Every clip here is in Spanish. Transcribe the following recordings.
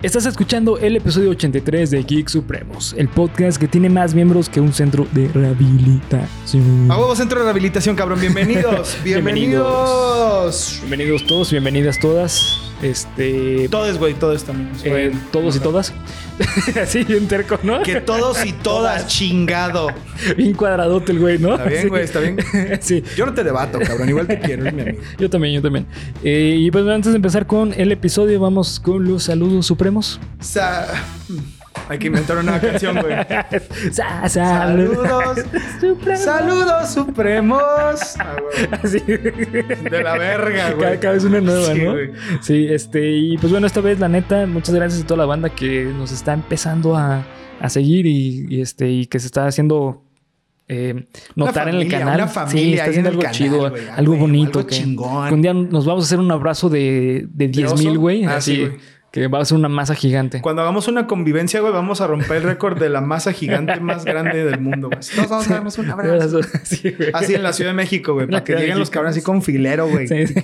Estás escuchando el episodio 83 de Geek Supremos, el podcast que tiene más miembros que un centro de rehabilitación. A huevo centro de rehabilitación, cabrón. Bienvenidos. Bienvenidos. Bienvenidos todos, bienvenidas todas. Este. Todos, güey, todos también. eh, todos y todas. Así, bien terco, ¿no? Que todos y todas, chingado. Bien cuadradote el güey, ¿no? Está bien, Sí. güey, está bien. sí. Yo no te debato, cabrón. Igual te quiero, es mi amigo. Yo también, yo también. Eh, y pues antes de empezar con el episodio, vamos con los saludos supremos. Sa- Hay que inventar una canción, güey. Sa- Saludos. Supremos. Saludos supremos. Ah. Así. De la verga, güey. Cada, cada vez una nueva, Sí, ¿no? güey. Sí, este, y pues bueno, esta vez, la neta, muchas gracias a toda la banda que nos está empezando a, a seguir y, y, este, y que se está haciendo eh, notar en el canal. una familia sí, está haciendo algo canal, chido. Ah, algo bonito. algo que, chingón. que un día nos vamos a hacer un abrazo de, de 10 mil, güey. Ah, así, sí, güey. Que va a ser una masa gigante. Cuando hagamos una convivencia, güey, vamos a romper el récord de la masa gigante más grande del mundo, güey. Todos vamos a darnos un abrazo. Sí, güey. Así en la Ciudad de México, güey. Para La que lleguen los cabrones así con filero, güey. Sí, sí.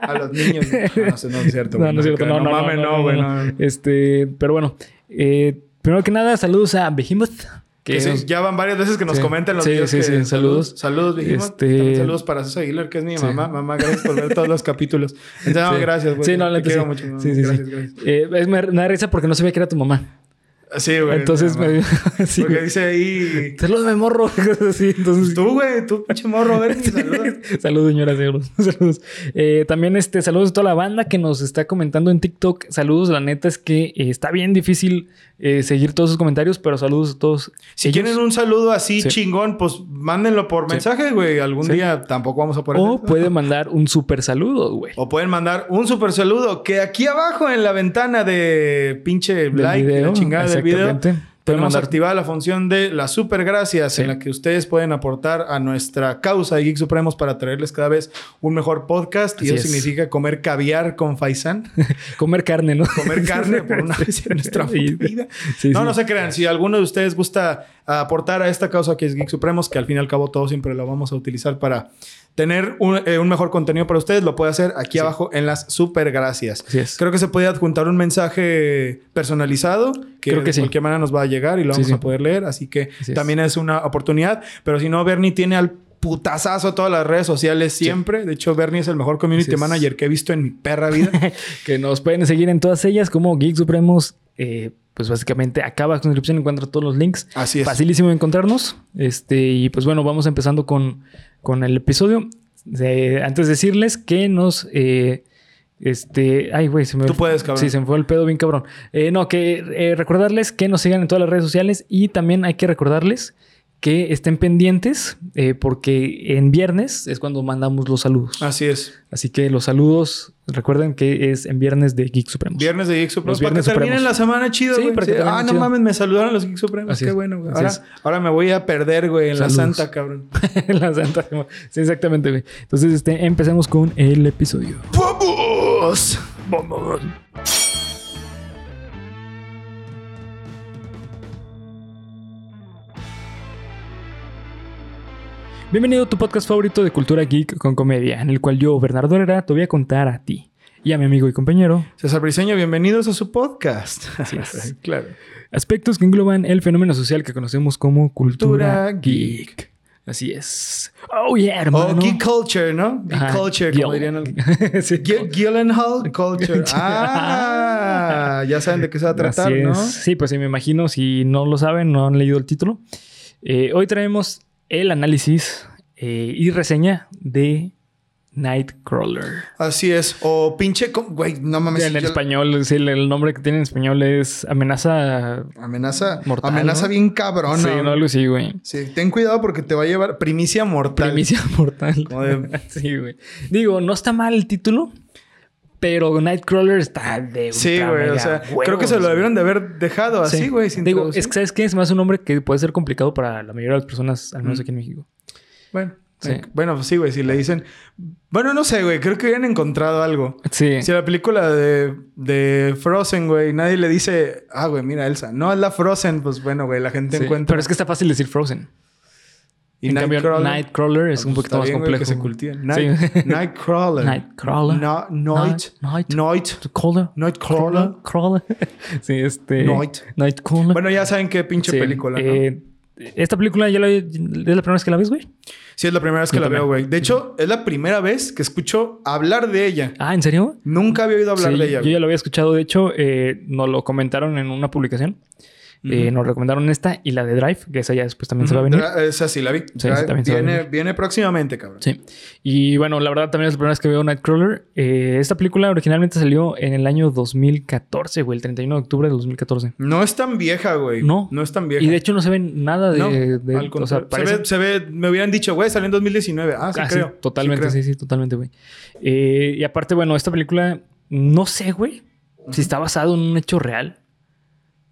A los niños. No, no sé, no es cierto. No, no es cierto. No, no, mames, no, güey. No, no. Este, pero bueno, eh, primero que nada, saludos a Behemoth. Que Que sí, nos- ya van varias veces que nos Sí. comentan los Sí, videos. sí, que- sí, saludos. Saludos. Este- saludos para César Aguilar, que es mi Sí. mamá. Mamá, gracias por ver todos los capítulos. Entonces, no, Sí. gracias, güey. Sí, no, la quiero sí. mucho. mamá. Sí, sí, sí. gracias, gracias. Eh, es- me, da risa porque no sabía que era tu mamá. Sí, güey. Entonces me sí, Porque dice ahí... Saludos, me morro. Así. Entonces, Tú, güey, tú, pinche morro, Bernie, saludos. saludos, señora, saludos. saludos. Eh, también este, saludos a toda la banda que nos está comentando en TikTok. Saludos, la neta es que eh, está bien difícil eh, seguir todos sus comentarios, pero saludos a todos. Si ellos. quieren un saludo así Sí. chingón, pues mándenlo por mensaje, güey. Algún Sí. día tampoco vamos a poder. O puede mandar un super saludo, güey. O pueden mandar un super saludo que aquí abajo en la ventana de pinche Del like, la chingada del video. Pueden tenemos mandar- activada la función de las super gracias Sí. en la que ustedes pueden aportar a nuestra causa de Geek Supremos para traerles cada vez un mejor podcast. Así y eso es. significa comer caviar con faisán, Comer carne, ¿no? comer carne por una vez en nuestra vida. Sí, no, sí. no se crean. Si alguno de ustedes gusta aportar a esta causa que es Geek Supremos, que al fin y al cabo todos siempre la vamos a utilizar para tener un, eh, un mejor contenido para ustedes, lo puede hacer aquí abajo en las super gracias. Así es. Creo que se puede adjuntar un mensaje personalizado que, Creo que de sí. cualquier manera nos va a llegar y lo vamos sí. a poder leer. Así que Así también es una oportunidad. Pero si no, Bernie tiene al putazazo todas las redes sociales siempre. De hecho, Bernie es el mejor community manager que he visto en mi perra vida. que nos pueden seguir en todas ellas como Geek Supremos. eh, pues básicamente en la descripción encuentra todos los links. Así es. Facilísimo encontrarnos. Este, y pues bueno, vamos empezando con, con el episodio. Antes de decirles que nos. eh, este. Ay, güey, se me Tú puedes, cabrón. Sí, se me fue el pedo bien cabrón. Eh, no, que eh, recordarles que nos sigan en todas las redes sociales y también hay que recordarles que estén pendientes eh, porque en viernes es cuando mandamos los saludos. Así es. Así que los saludos, recuerden que es en viernes de Geek Supremos. Viernes de Geek Supremos. Los viernes para que terminen la semana chido, Sí, güey. para que Sí. terminen Ah, no chido. mames, me saludaron los Geek Supremos. Así Qué es, bueno, güey. Ahora, ahora me voy a perder, güey, en Saludos. la Santa, cabrón. la Santa. Sí, exactamente, güey. Entonces, este, empecemos con el episodio. ¡Vamos! Vamos. Bienvenido a tu podcast favorito de cultura geek con comedia, en el cual yo, Bernardo Herrera, te voy a contar a ti y a mi amigo y compañero César Briseño, bienvenidos a su podcast. Así es. claro. aspectos que engloban el fenómeno social que conocemos como cultura, Cultura geek. Así es. Oh, yeah, hermano. O geek culture, ¿no? Geek Ajá, culture, Gil. como dirían. los- Sí. Gil- culture. Ah, ya saben de qué se va a tratar, Así ¿no? Sí, pues sí, me imagino. Si no lo saben, no han leído el título. Eh, hoy traemos el análisis eh, y reseña de Nightcrawler. Así es. O pinche, güey, no mames. en yo- español, sí, el, nombre que tiene en español es amenaza. Amenaza, Mortal, amenaza ¿no? bien cabrón. sí, no, algo así, güey. Sí, ten cuidado porque te va a llevar primicia mortal. Primicia mortal. Sí, güey. Digo, no está mal el título, pero Nightcrawler está de Sí, güey. O sea, creo que se lo debieron de haber dejado así, Sí. güey. sin Digo, traducir. es que sabes qué es más un nombre que puede ser complicado para la mayoría de las personas, al menos Mm. aquí en México. Bueno, Sí. eh, bueno, pues sí, güey. Si le dicen. Bueno, no sé, güey. Creo que habían encontrado algo. Sí. Si la película de, de Frozen, güey, nadie le dice, ah, güey, mira, Elsa. No es la Frozen, pues bueno, güey, la gente Sí. encuentra. Pero es que está fácil decir Frozen. Y en cambio, Nightcrawler- Nightcrawler es Ah, un pues poquito más complejo. que se. Sí. Night- Nightcrawler. Nightcrawler. No, Night. Night. Night. Crawler. Nightcrawler. Crawler. sí, este. Night. Nightcrawler. Bueno, ya saben qué pinche Sí, película, ¿no? eh, esta película ya la, es la primera vez que la ves, güey. Sí, es la primera vez que Yo la también. veo, güey. De hecho, es la primera vez que escucho hablar de ella. Ah, ¿en serio? Nunca había oído hablar Sí, de ella. Yo güey. ya lo había escuchado. De hecho, eh, nos lo comentaron en una publicación. Eh, nos recomendaron esta y la de Drive, que esa ya después también se va a venir. Dra- Esa sí la vi. Sí, sí, también se va a viene, venir. viene próximamente, cabrón. Sí. Y bueno, la verdad también es la primera vez que veo Nightcrawler. Eh, esta película originalmente salió en el año 2014, güey, el 31 de octubre de 2014. No es tan vieja, güey. No. No es tan vieja. Y de hecho no se ve nada de... No, de- al o sea, contrario. parece... se, ve, se ve, me hubieran dicho, güey, salió en 2019. Ah, sí, Ah, sí, creo. totalmente, sí, creo. sí, totalmente, güey. Eh, y aparte, bueno, esta película, no sé, güey, si está basado en un hecho real.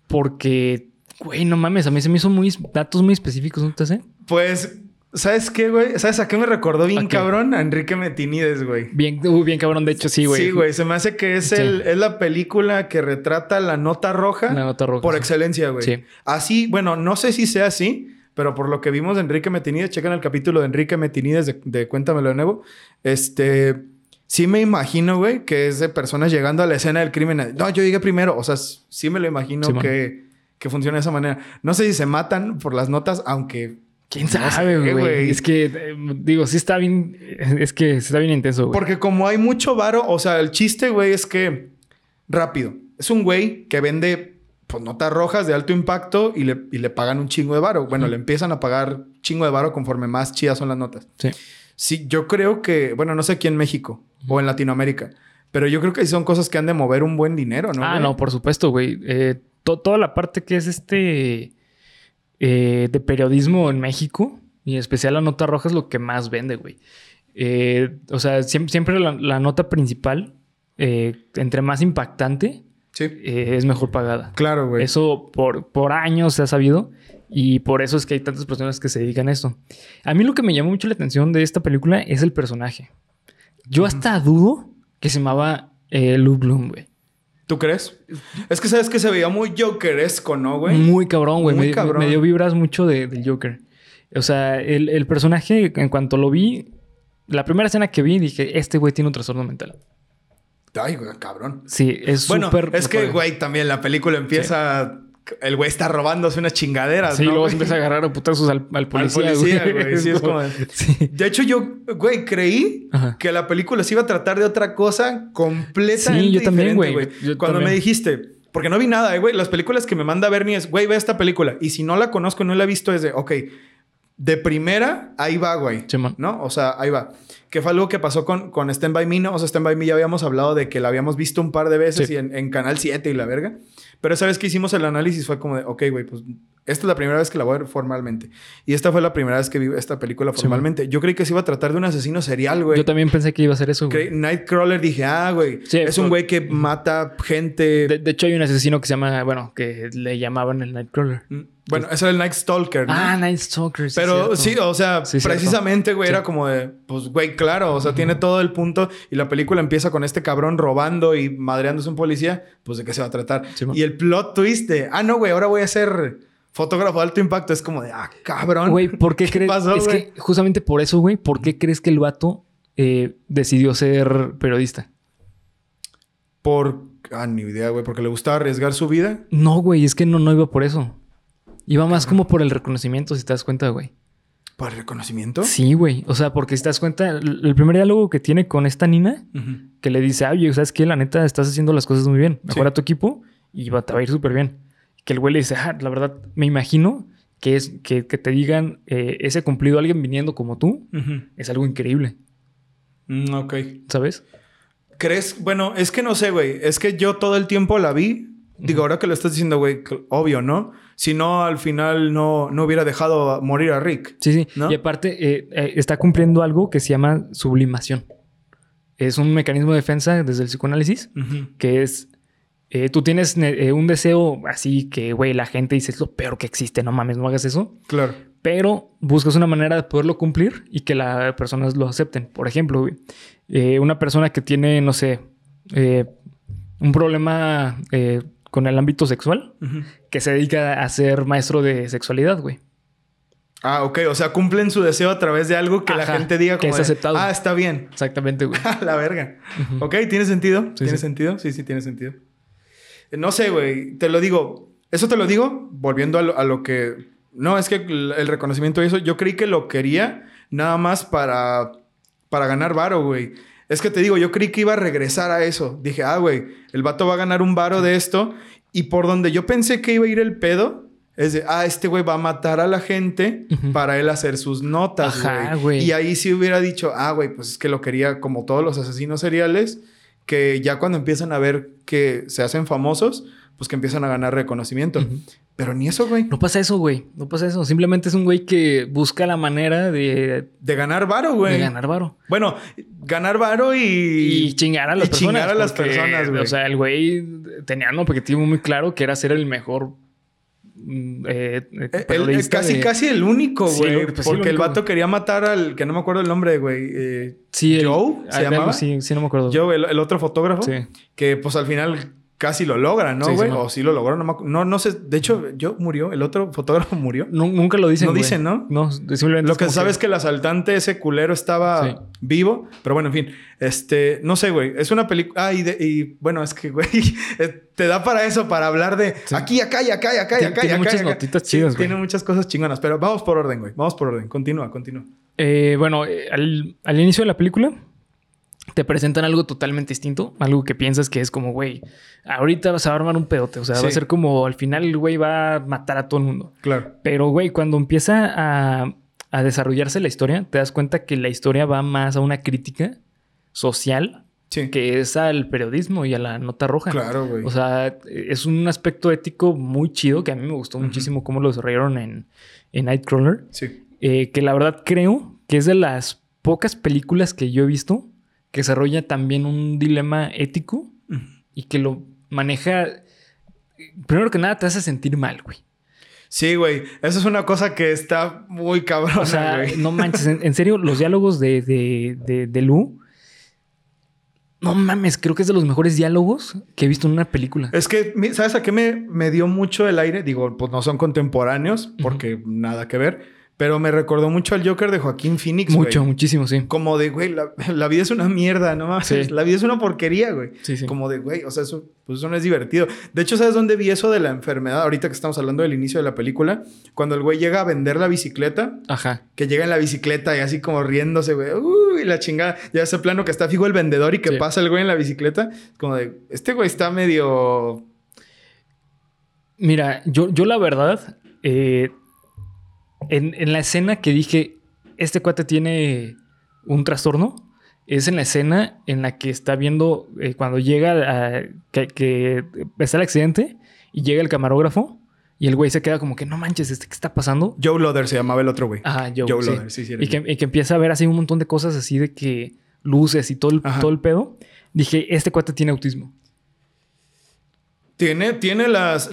Porque, güey, no mames, a mí se me hizo muy datos muy específicos, ¿no te sé? Pues, ¿sabes qué, güey? ¿Sabes a qué me recordó bien cabrón? A Enrique Metinides, güey. Bien, uh, bien cabrón, de hecho, sí, güey. Sí, güey. Se me hace que es, Sí. el, es la película que retrata la nota roja. La nota roja. Por sí. excelencia, güey. Sí. Así, bueno, no sé si sea así, pero por lo que vimos de Enrique Metinides, chequen el capítulo de Enrique Metinides de, de Cuéntamelo de nuevo. Este, sí me imagino, güey, que es de personas llegando a la escena del crimen. No, yo llegué primero. O sea, sí me lo imagino Sí, que, que funciona de esa manera. No sé si se matan por las notas, aunque... ¿Quién sabe, güey. Es que, eh, digo, sí está bien... Es que está bien intenso, güey. Porque como hay mucho varo, o sea, el chiste, güey, es que rápido. Es un güey que vende pues notas rojas de alto impacto y le, y le pagan un chingo de varo. Bueno, le empiezan a pagar chingo de varo conforme más chidas son las notas. Sí. Sí, yo creo que, bueno, no sé aquí en México o en Latinoamérica, pero yo creo que sí son cosas que han de mover un buen dinero, ¿no? ah, güey? no, por supuesto, güey. Eh, to- toda la parte que es este... eh, de periodismo en México, y en especial la nota roja, es lo que más vende, güey. Eh, o sea, siempre, siempre la, la nota principal, eh, entre más impactante, Sí, eh, es mejor pagada. claro, güey. Eso por, por años se ha sabido y por eso es que hay tantas personas que se dedican a esto. A mí lo que me llamó mucho la atención de esta película es el personaje. Yo hasta dudo que se llamaba eh, Luke Bloom, güey. ¿Tú crees? Es que sabes que se veía muy jokeresco, ¿no, güey? Muy cabrón, güey. Muy Me, cabrón. me dio vibras mucho de- del Joker. O sea, el, el personaje, en cuanto lo vi, la primera escena que vi, dije, este güey tiene un trastorno mental. Ay, güey, cabrón. Sí, es Bueno, súper... es que, güey, también la película empieza... El güey está robándose unas chingaderas, Sí, ¿no, luego se empieza a agarrar a putazos al, al policía, policía, güey. Sí, es como- Sí. De hecho, yo, güey, creí Ajá. que la película se iba a tratar de otra cosa completamente Sí, yo también, güey. Cuando también. me dijiste... Porque no vi nada, eh, güey. Las películas que me manda Bernie es, güey, ve esta película. Y si no la conozco, no la he visto, es de, ok, de primera, ahí va, güey. Simón. ¿No? O sea, ahí va. Que fue algo que pasó con, con Stand By Me, ¿no? O sea, Stand By Me ya habíamos hablado de que la habíamos visto un par de veces Sí. y en, en Canal 7 y la verga. Pero esa vez que hicimos el análisis fue como de, ok, güey, pues esta es la primera vez que la voy a ver formalmente. Y esta fue la primera vez que vi esta película Sí, formalmente. Yo creí que se iba a tratar de un asesino serial, güey. Yo también pensé que iba a ser eso, güey. Nightcrawler dije, ah, güey, Sí, es un güey que mata gente. De, de hecho, hay un asesino que se llama, bueno, que le llamaban el Nightcrawler. Mm, Bueno, ese era el Night Stalker, ¿no? Ah, Night Stalker. sí, Pero cierto. sí, o sea, Sí, precisamente, güey, Sí. era como de, pues, güey, claro, o sea, tiene todo el punto y la película empieza con este cabrón robando y madreándose a un policía, pues, ¿de qué se va a tratar? Y el plot twist de, ah, no, güey, ahora voy a ser fotógrafo de alto impacto, es como de, ah, cabrón. Güey, ¿por qué, crees? pasó, es güey? que justamente por eso, güey, ¿por qué crees que el vato eh, decidió ser periodista? Por, ah, ni idea, güey, porque le gustaba arriesgar su vida. No, güey, es que no, no iba por eso. Iba más como por el reconocimiento, si te das cuenta, güey. ¿Por el reconocimiento? Sí, güey. O sea, porque si te das cuenta, el primer diálogo que tiene con esta Nina, que le dice, oye, ¿sabes qué? La neta, estás haciendo las cosas muy bien. Mejora Sí. tu equipo y va, te va a ir súper bien. Que el güey le dice, ah, la verdad, me imagino que es que, que te digan eh, ese cumplido alguien viniendo como tú Ujú. es algo increíble, Mm, ok. ¿sabes? ¿Crees? Bueno, es que no sé, güey. Es que yo todo el tiempo la vi. Digo, ahora que lo estás diciendo, güey, obvio, ¿no? Si no, al final no, no hubiera dejado morir a Rick. Sí, sí. ¿No? Y aparte, eh, eh, está cumpliendo algo que se llama sublimación. Es un mecanismo de defensa desde el psicoanálisis que es. eh, tú tienes ne- eh, un deseo así que, güey, la gente dice es lo peor que existe, no mames, no hagas eso. Claro. pero buscas una manera de poderlo cumplir y que las personas lo acepten. Por ejemplo, eh, una persona que tiene, no sé, un problema con el ámbito sexual, que se dedica a ser maestro de sexualidad, güey. Ah, ok. O sea, cumplen su deseo a través de algo que la gente diga que como es de, aceptado. ah, está bien. Exactamente, güey. la verga. Ok, ¿tiene sentido? ¿Tiene sí. sentido? Sí, sí, tiene sentido. Eh, No sé, güey. Te lo digo. Eso te lo digo volviendo a lo, a lo que... No, es que el, reconocimiento y eso, yo creí que lo quería nada más para, para ganar varo, güey. Es que te digo, yo creí que iba a regresar a eso. Dije, ah, güey, el vato va a ganar un varo de esto. Y por donde yo pensé que iba a ir el pedo, es de, ah, este güey va a matar a la gente para él hacer sus notas, güey. Y ahí sí hubiera dicho, ah, güey, pues es que lo quería como todos los asesinos seriales, que ya cuando empiezan a ver que se hacen famosos, pues que empiezan a ganar reconocimiento. Pero ni eso, güey. No pasa eso, güey. No pasa eso. Simplemente es un güey que busca la manera de, De ganar varo, güey. de ganar varo. Bueno, ganar varo y... Y, chingar a las y personas. chingar a las porque, personas, güey. O sea, el güey tenía un objetivo muy claro que era ser el mejor mm, eh, el- casi, de- casi el único, güey. pues el porque el único, vato quería matar al... Que no me acuerdo el nombre, güey. eh, Sí, el- Joe, ¿se llamaba? Sí, sí, no me acuerdo. Joe, el, el otro fotógrafo. Sí. Que pues al final casi lo logra, ¿no, güey? sí, o sí lo logró. No, no, no sé. De hecho, yo murió. El otro fotógrafo murió. Nu- nunca lo dicen. No güey. dicen, ¿no? No, simplemente. Lo que sabes es que el asaltante, ese culero, estaba Sí. vivo. Pero bueno, en fin. Este, no sé, güey. Es una película. Ah, y, de- y, bueno, es que, güey, eh, te da para eso, para hablar de aquí, acá y acá y acá y Tiene- acá. y tiene acá, muchas acá. notitas chidas, güey. Tiene muchas cosas chingonas. Pero vamos por orden, güey. Vamos por orden. Continúa, continúa. Eh, bueno, eh, al, al inicio de la película te presentan algo totalmente distinto. Algo que piensas que es como, güey, ahorita vas a armar un pedote. O sea, va a ser como al final el güey va a matar a todo el mundo. Claro. Pero, güey, cuando empieza a, a desarrollarse la historia, te das cuenta que la historia va más a una crítica social Sí. que es al periodismo y a la nota roja. Claro, güey. O sea, es un aspecto ético muy chido que a mí me gustó muchísimo cómo lo desarrollaron en, en Nightcrawler. Sí. Eh, que la verdad creo que es de las pocas películas que yo he visto que desarrolla también un dilema ético y que lo maneja. Primero que nada, te hace sentir mal, güey. Sí, güey. Eso es una cosa que está muy cabrona, O sea, güey. no manches, en, en serio, los diálogos de, de, de, de Lu. No mames, creo que es de los mejores diálogos que he visto en una película. Es que, ¿sabes a qué me, me dio mucho el aire? Digo, pues no son contemporáneos, porque nada que ver. Pero me recordó mucho al Joker de Joaquín Phoenix, Mucho, güey. muchísimo, sí. Como de, güey, la, la vida es una mierda, no. Sí. La vida es una porquería, güey. Sí, sí. Como de, güey, o sea, eso, pues eso no es divertido. De hecho, ¿sabes dónde vi eso de la enfermedad? Ahorita que estamos hablando del inicio de la película. Cuando el güey llega a vender la bicicleta, Ajá. que llega en la bicicleta y así como riéndose, güey. Uy, la chingada. Ya ese plano que está fijo el vendedor y que Sí. pasa el güey en la bicicleta. Como de, este güey está medio... Mira, yo, yo la verdad, eh, en, en la escena que dije, este cuate tiene un trastorno, es en la escena en la que está viendo eh, cuando llega a, que, que está el accidente y llega el camarógrafo y el güey se queda como que no manches, ¿este qué está pasando? Joe Loder se llamaba el otro güey. Ajá, yo. Joe sí. Loder, sí, sí. Y que, Joe. y que empieza a ver así un montón de cosas así de que luces y todo el, Ajá. todo el pedo. Dije, este cuate tiene autismo. Tiene, tiene las...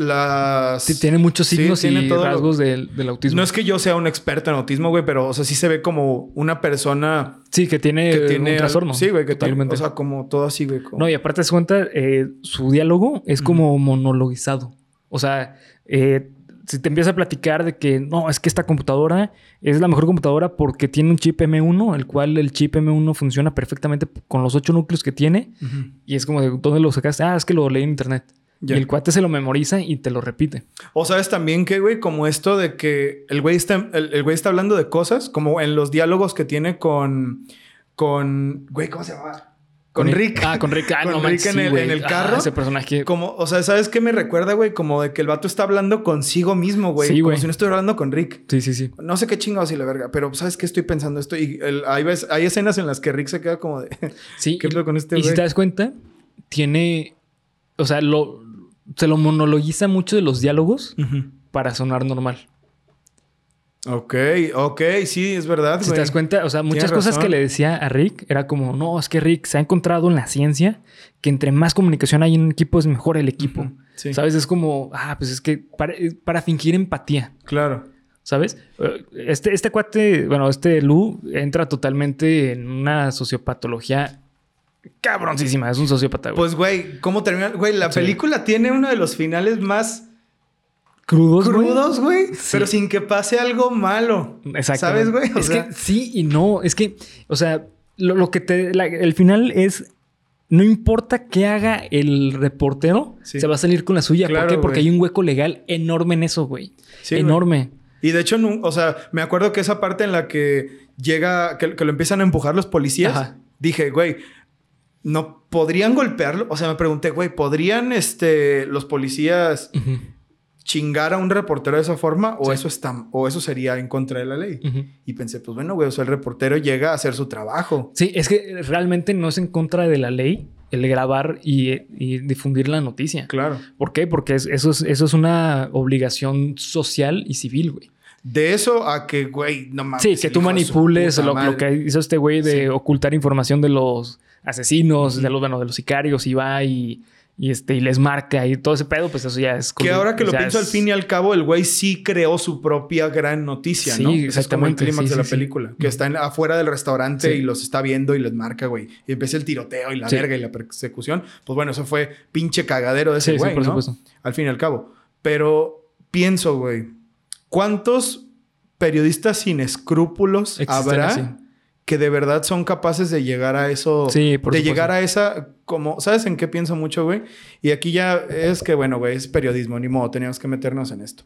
Tiene muchos Sí, signos tiene y todo lo- rasgos del, del autismo. No es que yo sea un experto en autismo, güey, pero, o sea, sí se ve como una persona Sí, que tiene, que tiene... un trastorno. Sí, güey, que tiene... totalmente. O sea, como todo así, güey. como- no, y aparte se cuenta, eh, su diálogo es como monologuizado. O sea, eh, si te empieza a platicar de que no, es que esta computadora es la mejor computadora porque tiene un chip M1, el cual el chip M1 funciona perfectamente con los ocho núcleos que tiene. Y es como de dónde lo sacaste. Ah, es que lo leí en internet. Y el cuate se lo memoriza y te lo repite. O sabes también que, güey, como esto de que el güey está, el, el güey está hablando de cosas, como en los diálogos que tiene con, con, güey, ¿cómo se llama? Con, Rick. Ah, con Rick. Ah, Con no Rick manches, en sí, el- en el Ah, carro. ese personaje. Como, o sea, ¿sabes qué me recuerda, güey? Como de que el vato está hablando consigo mismo, güey. Sí, como si no estuviera hablando con Rick. Sí, sí, sí. No sé qué chingados y la verga, pero ¿sabes qué estoy pensando esto? Y el- hay, veces- hay escenas en las que Rick se queda como de... Sí. ¿Qué y- con este Y si te das cuenta, tiene. O sea, lo, se lo monologiza mucho de los diálogos para sonar normal. Ok, ok, sí, es verdad, Si te das cuenta, o sea, muchas cosas razón. que le decía a Rick era como, no, es que Rick se ha encontrado en la ciencia que entre más comunicación hay en un equipo es mejor el equipo. Sí. ¿Sabes? Es como, ah, pues es que para, para fingir empatía. Claro. ¿Sabes? Eh, Este, este cuate, bueno, este Lu entra totalmente en una sociopatología cabroncísima. Es un sociópata, güey. Pues, güey, ¿cómo termina? Güey, la Sí. película tiene uno de los finales más crudos, crudos, güey, Sí. pero sin que pase algo malo. Exacto. ¿Sabes, güey? O es sea- que sí y no. Es que, o sea, lo, lo que te. la- el final es. No importa qué haga el reportero, Sí. se va a salir con la suya. Claro, ¿Por qué? Porque hay un hueco legal enorme en eso, güey. Sí, güey. enorme. Y de hecho, o sea, me acuerdo que esa parte en la que llega, que, que lo empiezan a empujar los policías, Ajá. dije, güey, no podrían golpearlo. O sea, me pregunté, güey, ¿podrían este, los policías chingar a un reportero de esa forma? O Sí. eso está, o eso sería en contra de la ley. Y pensé, pues bueno, güey, o sea, el reportero llega a hacer su trabajo. Sí, es que realmente no es en contra de la ley el grabar y, y difundir la noticia. Claro. ¿Por qué? Porque es- eso, es, eso es una obligación social y civil, güey. De eso a que, güey, no mames. Sí, que tú manipules lo que hizo este güey de ocultar información de los asesinos, de los, bueno, de los sicarios y va y, y, este, y les marca y todo ese pedo, pues eso ya es... Que ahora que lo pienso es- al fin y al cabo, el güey sí creó su propia gran noticia, Sí, ¿no? Ese Es como el exactamente, clímax sí, de la sí, película. Que está en- afuera del restaurante y los está viendo y les marca, güey. Y empieza el tiroteo y la verga y la persecución. Pues bueno, eso fue pinche cagadero de ese güey, por ¿no? supuesto. Al fin y al cabo. Pero pienso, güey, ¿cuántos periodistas sin escrúpulos Existen habrá así. Que de verdad son capaces de llegar a eso? Sí, por de supuesto. llegar a esa, como, ¿sabes en qué pienso mucho, güey? Y aquí ya es que, bueno, güey, es periodismo, ni modo, teníamos que meternos en esto.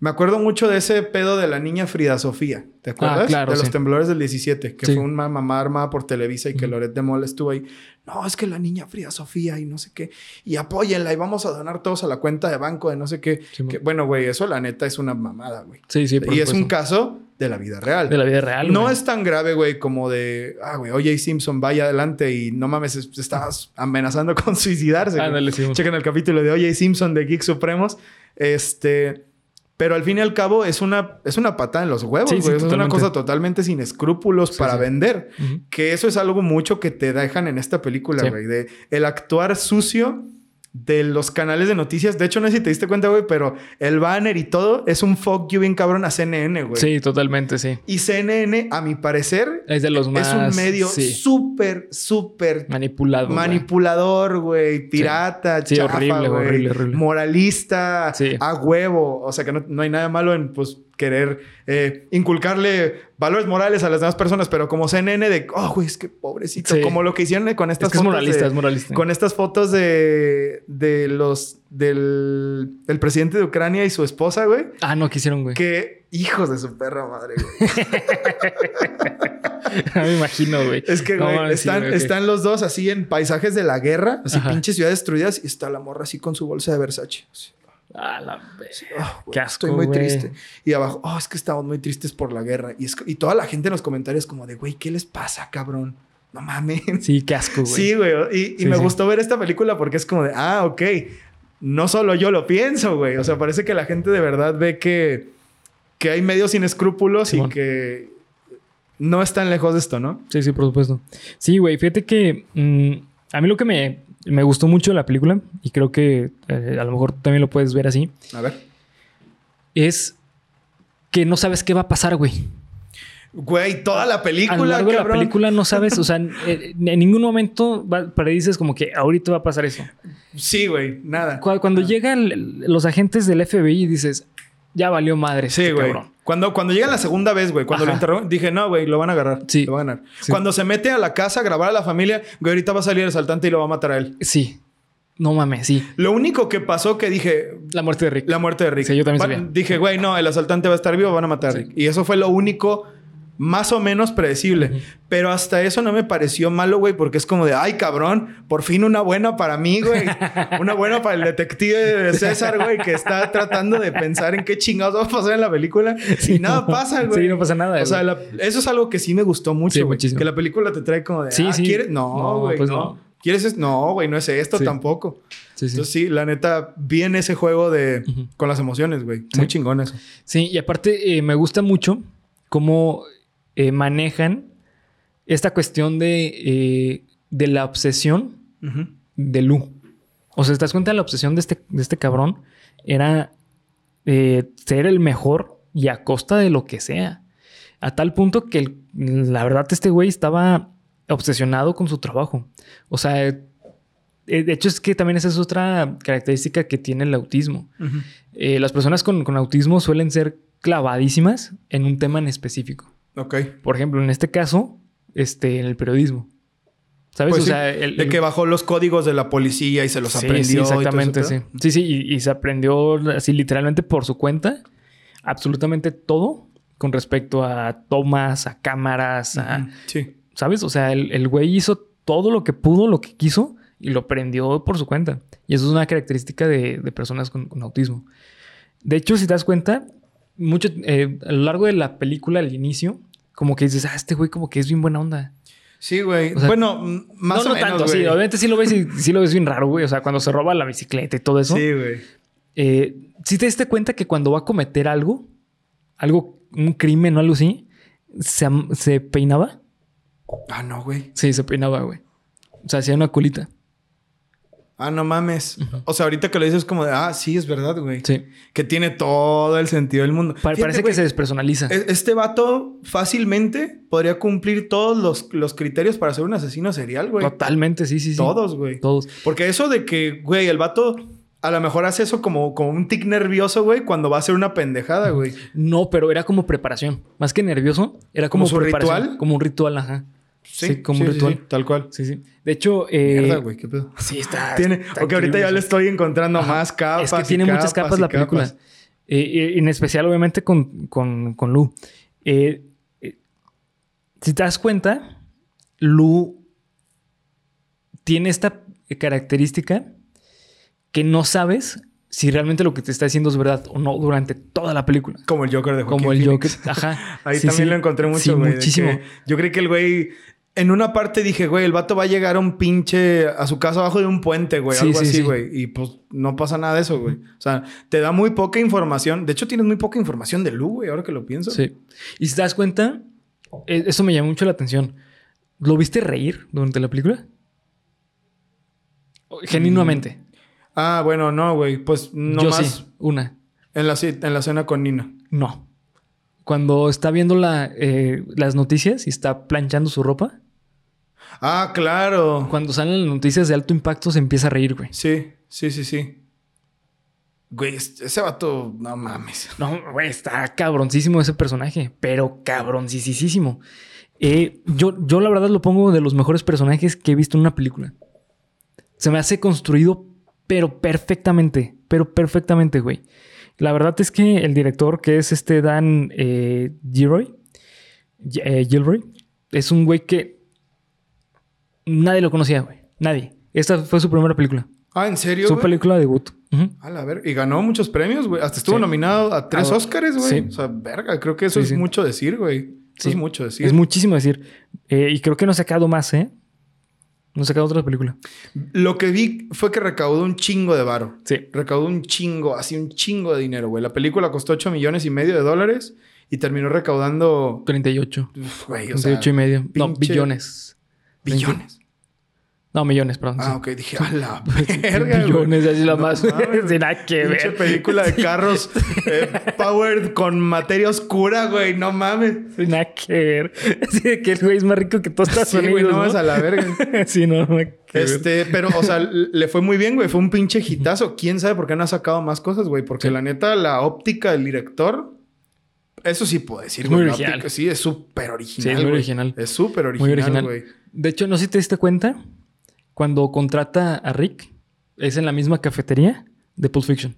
Me acuerdo mucho de ese pedo de la niña Frida Sofía. ¿Te acuerdas? Ah, claro, de los temblores del 17, que Sí. fue una mamá armada por Televisa y que. Loret de Mola estuvo ahí. No, es que la niña Frida Sofía y no sé qué. Y apóyenla y vamos a donar todos a la cuenta de banco de no sé qué. Sí, Que, bueno, güey, eso la neta es una mamada, güey. Sí, sí, por y es un caso de la vida real. De la vida real, No güey. es tan grave, güey, como de, ah, güey, OJ Simpson, vaya adelante y no mames, es- estás amenazando con suicidarse. Ándale, sí. Chequen el capítulo de OJ Simpson de Geek Supremos. Este, pero al fin y al cabo es una, es una patada en los huevos, Sí, güey. sí, Eso es una cosa totalmente sin escrúpulos Sí, para vender. Que eso es algo mucho que te dejan en esta película, güey. De el actuar sucio de los canales de noticias. De hecho, no sé si te diste cuenta, güey, pero el banner y todo es un fuck you bien cabrón a CNN, güey. Sí, totalmente, sí. Y CNN, a mi parecer, Es de los más... es un medio sí, súper, súper manipulado. güey. manipulador, güey, pirata, Sí, chafa, horrible, güey, horrible, horrible. moralista, Sí. a huevo. O sea, que no, no hay nada malo en, pues, querer eh, inculcarle valores morales a las demás personas, pero como CNN de, oh, güey, es que pobrecito, Sí. como lo que hicieron con estas Es que es fotos moralista, de- es moralista. con estas fotos de, de los, del, del presidente de Ucrania y su esposa, güey, Ah, no quisieron, güey. que hijos de su perra madre, güey. me imagino, güey. Es que, güey, están, los dos así en paisajes de la guerra, así Ajá. pinches ciudades destruidas, y está la morra así con su bolsa de Versace. Así, Ah, la verga. "Ah, güey, Qué asco, Estoy muy triste. Y abajo, oh, es que estamos muy tristes por la guerra. Y, es, y toda la gente en los comentarios, como de, güey, ¿qué les pasa, cabrón? No mames. Sí, qué asco, güey. Sí, güey. Y, y Sí, me sí. gustó ver esta película porque es como de, ah, ok. No solo yo lo pienso, güey. O sea, parece que la gente de verdad ve que, que hay medios sin escrúpulos y que no están lejos de esto, ¿no? Sí, sí, por supuesto. Sí, güey, fíjate que mm, a mí lo que me, me gustó mucho la película, y creo que eh, a lo mejor tú también lo puedes ver así, A ver. es que no sabes qué va a pasar, güey. Güey, toda la A lo película, largo de la película no sabes, o sea, en, en ningún momento va, predices como que ahorita va a pasar eso. Sí, güey, nada. Cu- Cuando, llegan los agentes del FBI y dices, ya valió madre. Sí, este güey. Cuando, cuando llega la segunda vez, güey, cuando lo interrogan, dije, no, güey, lo van a agarrar. Sí. Lo van a ganar. Sí. Cuando se mete a la casa a grabar a la familia, güey, ahorita va a salir el asaltante y lo va a matar a él. Sí. No mames, sí. Lo único que pasó que dije, La muerte de Rick. la muerte de Rick. Sí, yo también sabía. Dije, güey, no, el asaltante va a estar vivo, van a matar a. Rick. Y eso fue lo único más o menos predecible. Pero hasta eso no me pareció malo, güey, porque es como de, ay, cabrón, por fin una buena para mí, güey. una buena para el detective de César, güey, que está tratando de pensar en qué chingados va a pasar en la película. Sí, y nada no. pasa, güey. Sí, no pasa nada, O sea, la- eso es algo que sí me gustó mucho, Sí, muchísimo. que la película te trae como de, Sí, ah, sí. ¿quieres? No, No, güey, pues no. no. ¿Quieres? es- No, güey, no es esto Sí. tampoco. Sí, sí. Entonces sí, la neta, bien ese juego de con las emociones, güey. Muy chingón eso. Sí, y aparte eh, me gusta mucho cómo eh, manejan esta cuestión de, eh, de la obsesión de Lu. O sea, ¿te das cuenta? La obsesión de este, de este cabrón era eh, ser el mejor y a costa de lo que sea. A tal punto que el- la verdad este güey estaba obsesionado con su trabajo. O sea, eh, de hecho, es que también esa es otra característica que tiene el autismo. Eh, las personas con, con autismo suelen ser clavadísimas en un tema en específico. Ok. Por ejemplo, en este caso, este, en el periodismo. ¿Sabes? Pues o sí, sea, el- de el- que bajó los códigos de la policía y se los Sí, aprendió. sí, y todo exactamente, pedo. sí. Sí, sí, y, y se aprendió así literalmente por su cuenta absolutamente todo con respecto a tomas, a cámaras, a... Sí. ¿Sabes? O sea, el, el güey hizo todo lo que pudo, lo que quiso y lo aprendió por su cuenta. Y eso es una característica de, de personas con, con autismo. De hecho, si te das cuenta, mucho, eh, a lo largo de la película, al inicio, como que dices, ah, este güey como que es bien buena onda. Sí, güey. O sea, bueno, más no, o no menos, tanto, güey. sí. Obviamente sí lo ves y sí lo ves bien raro, güey. O sea, cuando se roba la bicicleta y todo eso. Sí, güey. Eh, ¿Sí te diste cuenta que cuando va a cometer algo, algo, un crimen o algo así, se, se peinaba? Ah, no, güey. Sí, se peinaba, güey. O sea, hacía una colita. Ah, no mames. O sea, ahorita que lo dices como de, ah, sí, es verdad, güey. Sí. Que tiene todo el sentido del mundo. Pa- Fíjate, parece güey, que se despersonaliza. e- Este vato fácilmente podría cumplir todos los, los criterios para ser un asesino serial, güey. Totalmente, sí, sí, sí. Todos, güey. Todos. Porque eso de que, güey, el vato a lo mejor hace eso como, como un tic nervioso, güey, cuando va a hacer una pendejada, güey. No, pero era como preparación. Más que nervioso, era como, ¿Como su preparación. ritual? Como un ritual, ajá. Sí, como un ritual. sí, tal cual. Sí, sí. De hecho, eh, Mierda, güey, qué pedo. Sí, está. Tiene, está porque ahorita ya le estoy encontrando Ajá. más capas. Es que tiene muchas capas la película. capas. Eh, eh, en especial, obviamente, con, con, con Lu. Eh, si te das cuenta, Lu tiene esta característica que no sabes si realmente lo que te está diciendo es verdad o no durante toda la película. Como el Joker de Joaquín Como el Phoenix. Joker. Ajá. Ahí Sí, también sí. lo encontré mucho, Sí, güey. de muchísimo. Yo creí que el güey... En una parte dije, güey, el vato va a llegar a un pinche... A su casa abajo de un puente, güey. Sí, algo sí, así, sí. güey. Y pues no pasa nada de eso, güey. O sea, te da muy poca información. De hecho, tienes muy poca información de Lu, güey, ahora que lo pienso. Sí. Y si te das cuenta, eh, eso me llamó mucho la atención. ¿Lo viste reír durante la película? Genuinamente. Ah, bueno, no, güey. Pues no Yo más sí, una. en, la, en la cena con Nina. No. Cuando está viendo la, eh, las noticias y está planchando su ropa, Ah, claro. cuando salen las noticias de alto impacto se empieza a reír, güey. Sí, sí, sí, sí. Güey, es- ese vato, no mames. No, güey, está cabroncísimo ese personaje, pero cabroncísimo. Eh, yo, yo la verdad lo pongo de los mejores personajes que he visto en una película. Se me hace construido, pero perfectamente, pero perfectamente, güey. La verdad es que el director, que es este Dan eh, Gilroy, eh, Gilroy, es un güey que nadie lo conocía, güey. Nadie. Esta fue su primera película. Ah, ¿en serio? Su güey? película de debut. Ujú. A la ver, y ganó muchos premios, güey. Hasta estuvo Sí. nominado a tres Ah, Oscars, güey. sí. O sea, verga, creo que eso Sí, es mucho decir, güey. Eso Sí. es mucho decir. Es muchísimo decir. Eh, y creo que no ha sacado más, ¿eh? No ha sacado otra película. Lo que vi fue que recaudó un chingo de varo. Sí. Recaudó un chingo, así un chingo de dinero, güey. La película costó 8 millones y medio de dólares y terminó recaudando, 38. uf, güey, o 38 sea, y medio. No, pinche- billones. billones. No, millones, perdón. Ah, sí. ok. Dije, a la verga, güey. billones, así la No más. nada que Pinche ver. película de carros eh, powered con materia oscura, güey. No mames. Sin nada que ver. Así de que el güey es más rico que todos Estados Sí, Unidos. güey, no ¿no? vas a la verga. sí, no, no. Este, pero, o sea, le fue muy bien, güey. Fue un pinche hitazo. ¿Quién sabe por qué no ha sacado más cosas, güey? Porque Sí. la neta, la óptica del director, eso sí puedo decir, güey. muy La original. sí, es súper original. Sí, es muy güey. original. Es súper Muy original, güey. De hecho, no sé si te diste cuenta. Cuando contrata a Rick, es en la misma cafetería de Pulp Fiction.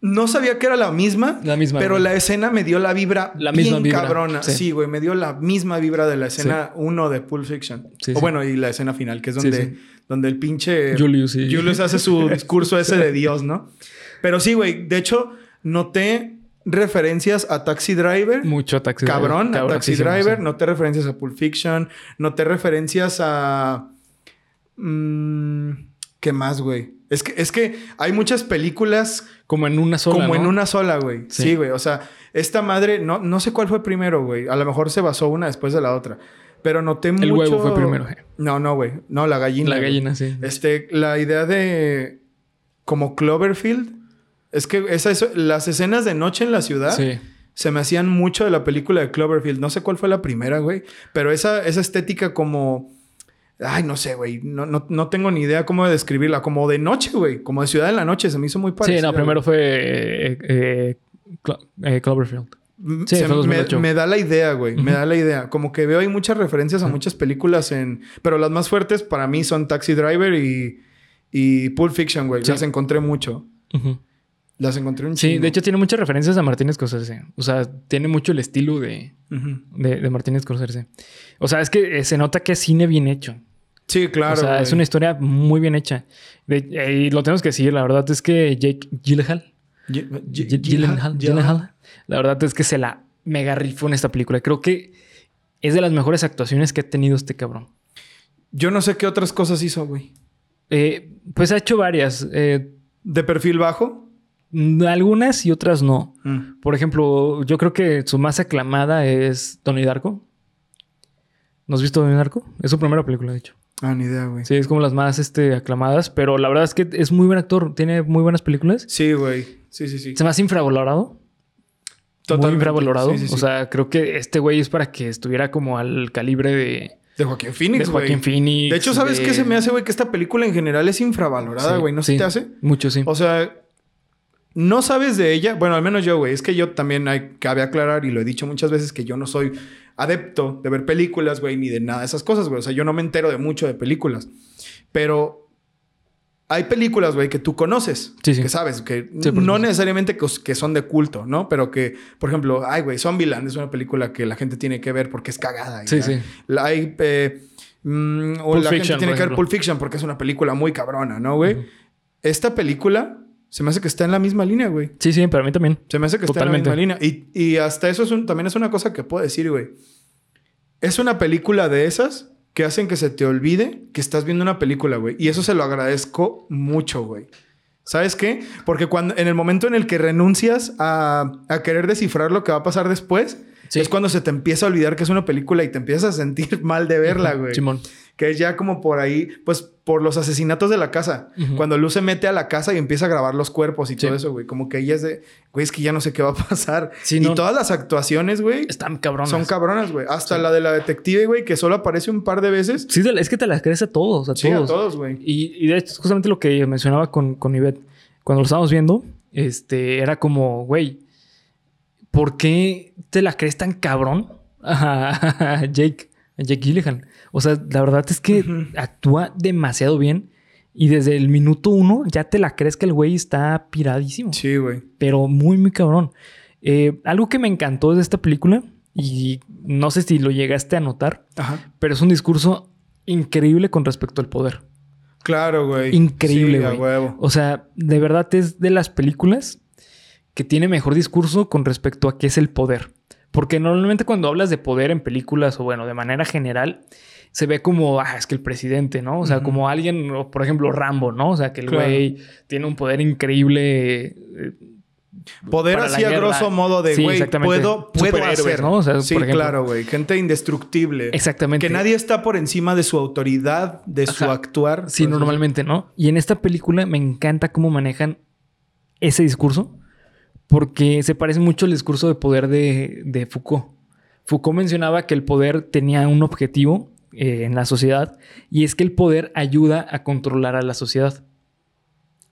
No sabía que era la misma, La misma, pero güey. la escena me dio la vibra La bien misma vibra, cabrona. sí. Sí, güey, me dio la misma vibra de la escena 1 de Pulp Fiction. Sí, o sí. bueno, y la escena final, que es Sí, donde, sí. donde el pinche Julius, sí. Julius hace su discurso ese de Dios, ¿no? Pero sí, güey, de hecho, noté referencias a Taxi Driver. Mucho taxi Cabrón, a Taxi Driver. sí. Noté referencias a Pulp Fiction. Noté referencias a. mm, ¿Qué más, güey? Es que, es que hay muchas películas Como en una sola. como en ¿no? una sola, güey. Sí. Sí, güey. O sea, esta madre, no, no sé cuál fue primero, güey. A lo mejor se basó una después de la otra. Pero noté mucho. El huevo fue primero, eh. No, no, güey. No, la gallina. La güey. gallina, sí. Este, la idea de. Como Cloverfield. Es que esas, las escenas de noche en la ciudad Sí. se me hacían mucho de la película de Cloverfield. No sé cuál fue la primera, güey. Pero esa, esa estética como Ay, no sé, güey. No, no, no tengo ni idea cómo describirla. Como de noche, güey. Como de ciudad en la noche. Se me hizo muy parecida. Sí, no, primero fue eh, eh, Clo- eh, Cloverfield. Mm, Sí, se- me, 2008. me da la idea, güey. Me da la idea. Como que veo hay muchas referencias a muchas películas en... Pero las más fuertes para mí son Taxi Driver y, y Pulp Fiction, güey. Sí. Las encontré mucho. Las encontré un Sí, chingo. de hecho tiene muchas referencias a Martín Scorsese. O sea, tiene mucho el estilo de, de, de Martín Scorsese. O sea, es que eh, se nota que es cine bien hecho. Sí, claro. o sea, güey. es una historia muy bien hecha. De- eh, y lo tenemos que decir, la verdad es que Jake Gyllenhaal, Gyllenhaal, Gyllenhaal. Gyllenhaal, la verdad es que se la mega rifó en esta película. Creo que es de las mejores actuaciones que ha tenido este cabrón. Yo no sé qué otras cosas hizo, güey. Eh, pues ha hecho varias. eh, ¿De perfil bajo? Algunas y otras no. Mm. Por ejemplo, yo creo que su más aclamada es Tony Darko. ¿No has visto Tony Darko? Es su primera película, de hecho. Ah, ni idea, güey. Sí, es como las más este, aclamadas, pero la verdad es que es muy buen actor, tiene muy buenas películas. Sí, güey. Sí, sí, sí. Se me hace infravalorado. Muy Totalmente. infravalorado. Sí, sí, sí. O sea, creo que este güey es para que estuviera como al calibre de, de Joaquín de Phoenix, güey. Joaquín Phoenix. De hecho, ¿sabes de- qué se me hace, güey? Que esta película en general es infravalorada, güey. ¿No se te hace? Mucho, sí. O sea, no sabes de ella. Bueno, al menos yo, güey. Es que yo también hay, cabe aclarar, y lo he dicho muchas veces, que yo no soy adepto de ver películas, güey, ni de nada de esas cosas, güey. O sea, yo no me entero de mucho de películas. Pero hay películas, güey, que tú conoces. Sí, sí. Que sabes, que Sí, no necesariamente que, que son de culto, ¿no? Pero que, por ejemplo, ay, güey, Zombieland es una película que la gente tiene que ver porque es cagada. Sí, sí. la- hay... eh, mm, o Pulp la gente tiene que ver. Pulp Fiction porque es una película muy cabrona, ¿no, güey? Esta película se me hace que está en la misma línea, güey. Sí, sí, para mí también. Se me hace que Totalmente. está en la misma línea. Y, y hasta eso es un- también es una cosa que puedo decir, güey. Es una película de esas que hacen que se te olvide que estás viendo una película, güey. Y eso se lo agradezco mucho, güey. ¿Sabes qué? Porque cuando, en el momento en el que renuncias a, a querer descifrar lo que va a pasar después, Sí. es cuando se te empieza a olvidar que es una película y te empiezas a sentir mal de verla, güey. Simón. Que es ya como por ahí, pues por los asesinatos de la casa. Cuando Luz se mete a la casa y empieza a grabar los cuerpos y Sí. todo eso, güey. Como que ella es de, güey, es que ya no sé qué va a pasar. Sí, y no. todas las actuaciones, güey, Están cabronas. son cabronas, güey. Hasta la de la detective, güey, que solo aparece un par de veces. Sí, es que te las crees a todos, a Sí, todos. a todos, güey. Y, y de hecho, justamente lo que mencionaba con, con Ivette. Cuando lo estábamos viendo, este, era como, güey, ¿por qué te la crees tan cabrón a Jake, a Jake Gyllenhaal? O sea, la verdad es que actúa demasiado bien. Y desde el minuto uno ya te la crees que el güey está piradísimo. Sí, güey. Pero muy, muy cabrón. Eh, algo que me encantó de esta película, y no sé si lo llegaste a notar, Ajá. pero es un discurso increíble con respecto al poder. Claro, güey. Increíble, Sí, güey. O sea, de verdad es de las películas que tiene mejor discurso con respecto a qué es el poder. Porque normalmente cuando hablas de poder en películas o bueno, de manera general, se ve como, ah, es que el presidente, ¿no? O sea, como alguien, por ejemplo, Rambo, ¿no? O sea, que el Claro. güey tiene un poder increíble. eh, Poder así a grosso modo de, güey, puedo, puedo hacer. ¿no? O sea, sí, por claro, güey. Gente indestructible. Exactamente. Que nadie está por encima de su autoridad, de su actuar. Sí, normalmente, ¿no? Y en esta película me encanta cómo manejan ese discurso, porque se parece mucho al discurso de poder de, de Foucault. Foucault mencionaba que el poder tenía un objetivo eh, en la sociedad, y es que el poder ayuda a controlar a la sociedad.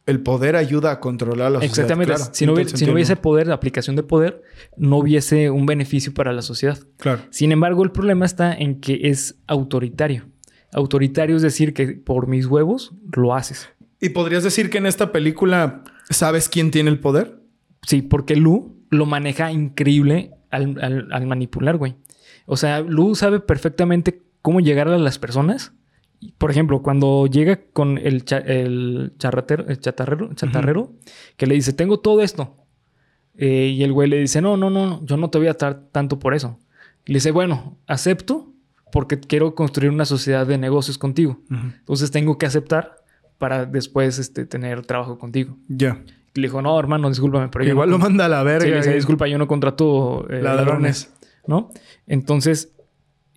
El poder ayuda a controlar a la sociedad. Exactamente. claro. si, no si hubiese poder, la aplicación de poder, no hubiese un beneficio para la sociedad. Claro. Sin embargo, el problema está en que es autoritario. Autoritario es decir que por mis huevos lo haces. ¿Y podrías decir que en esta película sabes quién tiene el poder? Sí, porque Lu lo maneja increíble al, al- al manipular, güey. O sea, Lu sabe perfectamente cómo llegar a las personas. Por ejemplo, cuando llega con el, cha- el charratero, el chatarrero, chatarrero que le dice, tengo todo esto. Eh, y el güey le dice, no, no, no, yo no te voy a dar tanto por eso. Y le dice, bueno, acepto porque quiero construir una sociedad de negocios contigo. Entonces tengo que aceptar para después este, tener trabajo contigo. Ya. Y le dijo, no, hermano, discúlpame, pero yo Igual no lo manda a la verga. Sí, le dice, disculpa, yo no contrato eh, Ladrones. ladrones, ¿no? Entonces,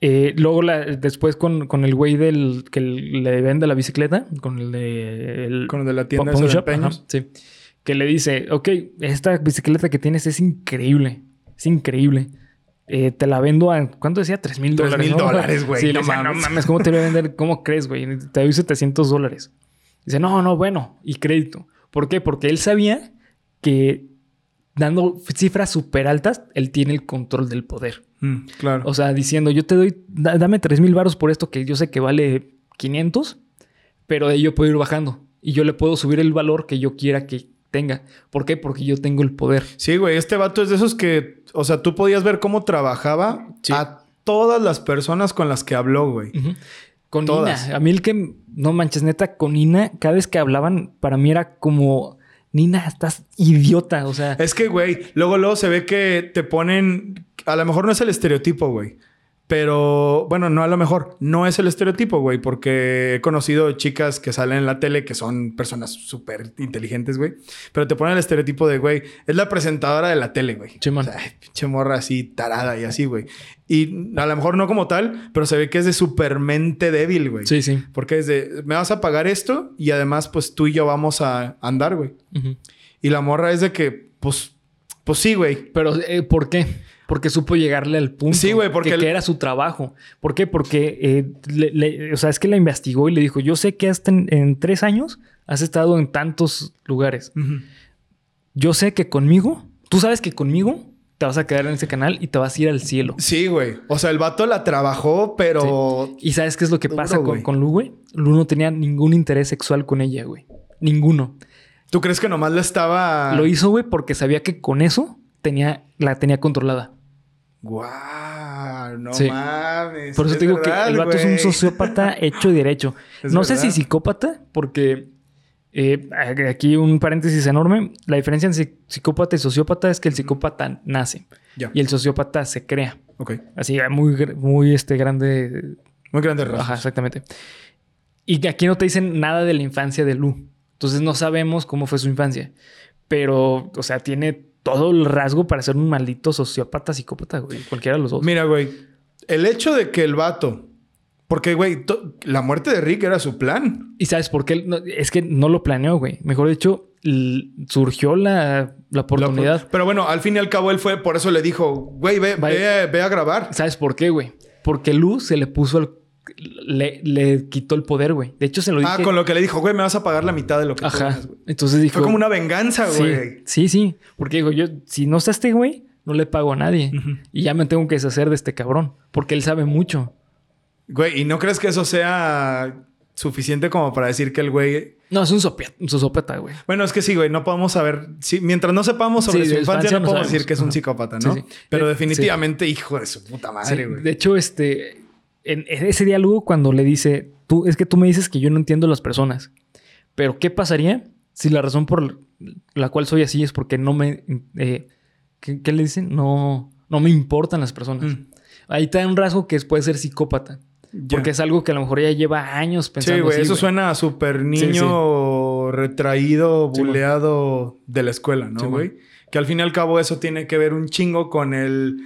eh, luego la- después con, con el güey del que le vende la bicicleta, con el de... El, Con el de la tienda de Shop, ajá, sí. Que le dice, ok, esta bicicleta que tienes es increíble, es increíble. eh, te la vendo a, ¿cuánto decía? 3 mil Tres dólares. mil ¿no? dólares, güey, Sí, no decía, no mames. mames, ¿cómo te voy a vender? ¿Cómo crees, güey? Te doy 700 dólares. Dice, no, no, bueno, y crédito. ¿Por qué? Porque él sabía que dando cifras súper altas, él tiene el control del poder. Mm, claro. O sea, diciendo, yo te doy, da- dame 3 mil baros por esto que yo sé que vale 500, pero de ahí yo puedo ir bajando. Y yo le puedo subir el valor que yo quiera que tenga. ¿Por qué? Porque yo tengo el poder. Sí, güey, este vato es de esos que, o sea, tú podías ver cómo trabajaba Sí. a todas las personas con las que habló, güey. Con Todas. Nina. A mí el que, no manches, neta, con Nina, cada vez que hablaban, para mí era como, Nina, estás idiota. O sea, Es que, güey, luego, luego se ve que te ponen. A lo mejor no es el estereotipo, güey. Pero, bueno, no a lo mejor. No es el estereotipo, güey. Porque he conocido chicas que salen en la tele que son personas súper inteligentes, güey. Pero te ponen el estereotipo de, güey, es la presentadora de la tele, güey. Simón. O sea, pinche morra así, tarada y así, güey. Y a lo mejor no como tal, pero se ve que es de súper mente débil, güey. sí, sí. Porque es de, me vas a pagar esto y además, pues tú y yo vamos a andar, güey. Y la morra es de que, pues, pues sí, güey. Pero, eh, ¿por qué? Porque supo llegarle al punto. Sí, güey, porque Que, el- que era su trabajo. ¿Por qué? Porque, eh, le- le- o sea, es que la investigó y le dijo, yo sé que hasta en, en tres años has estado en tantos lugares. Yo sé que conmigo, tú sabes que conmigo te vas a quedar en ese canal y te vas a ir al cielo. Sí, güey. O sea, el vato la trabajó, pero... ¿Y sabes qué es lo que Duro, pasa con, con Lu, güey? Lu no tenía ningún interés sexual con ella, güey. Ninguno. ¿Tú crees que nomás la estaba... Lo hizo, güey, porque sabía que con eso tenía, la tenía controlada. Guau, no Sí. mames. Por eso Es te digo verdad, que el vato es un sociópata hecho y derecho. Es no sé si psicópata, porque eh, aquí un paréntesis enorme. La diferencia entre psicópata y sociópata es que el psicópata nace y el sociópata se crea. Ok. Así, muy, muy este, grande. Muy grande rasgos. Ajá, exactamente. Y aquí no te dicen nada de la infancia de Lu. Entonces no sabemos cómo fue su infancia. Pero, o sea, tiene todo el rasgo para ser un maldito sociópata, psicópata, güey. Cualquiera de los dos. Mira, güey. El hecho de que el vato... Porque, güey, la muerte de Rick era su plan. ¿Y sabes por qué? No, es que no lo planeó, güey. Mejor dicho, surgió la, la oportunidad. La- pero bueno, al fin y al cabo él fue... Por eso le dijo, güey, ve, ve, ve a grabar. ¿Sabes por qué, güey? Porque Lu se le puso al... Le, le quitó el poder, güey. De hecho, se lo dije... Ah, con lo que le dijo, güey, me vas a pagar la mitad de lo que tú Ajá. güey. Entonces dijo... Fue como una venganza, Sí, güey. sí, sí. Porque digo, yo, si no está este güey, no le pago a nadie. Y ya me tengo que deshacer de este cabrón. Porque él sabe mucho. Güey, ¿y no crees que eso sea suficiente como para decir que el güey... No, es un, sopeta, güey. Bueno, es que sí, güey, no podemos saber... Sí, mientras no sepamos sobre Sí, su infancia, no no podemos decir que es un Ajá. psicópata, ¿no? sí. Pero Eh, definitivamente, hijo de su puta madre, güey. de hecho, este... En, ese diálogo, cuando le dice... Tú, es que tú me dices que yo no entiendo a las personas. Pero, ¿qué pasaría si la razón por la cual soy así es porque no me... eh, ¿qué, qué le dicen? No, no me importan las personas. Mm. Ahí te da un rasgo que puede ser psicópata. Porque es algo que a lo mejor ya lleva años pensando Sí, güey, eso suena a súper niño retraído, Sí, buleado de la escuela, ¿no, Sí, güey? que al fin y al cabo eso tiene que ver un chingo con el...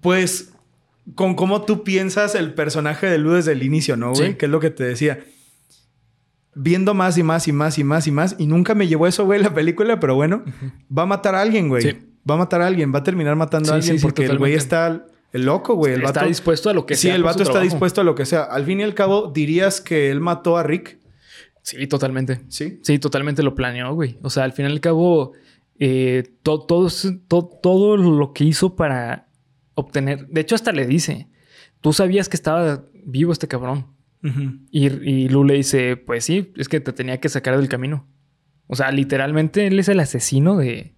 Pues, con cómo tú piensas el personaje de Lu desde el inicio, ¿no, güey? Sí. Que es lo que te decía. Viendo más y más y más y más y más. Y nunca me llevó eso, güey, la película, pero bueno, va a matar a alguien, güey. Sí. Va a matar a alguien, va a terminar matando a Sí, alguien sí, sí, porque el güey está... El loco, güey. El está vato- dispuesto a lo que Sí, sea. el por vato está trabajo. dispuesto a lo que sea. Al fin y al cabo, dirías que él mató a Rick. Sí, totalmente. Sí. Sí, totalmente lo planeó, güey. O sea, al fin y al cabo, eh, to- todo, to- todo lo que hizo para obtener. De hecho, hasta le dice: Tú sabías que estaba vivo este cabrón. Y, y Lu le dice: Pues sí, es que te tenía que sacar del camino. O sea, literalmente él es el asesino de.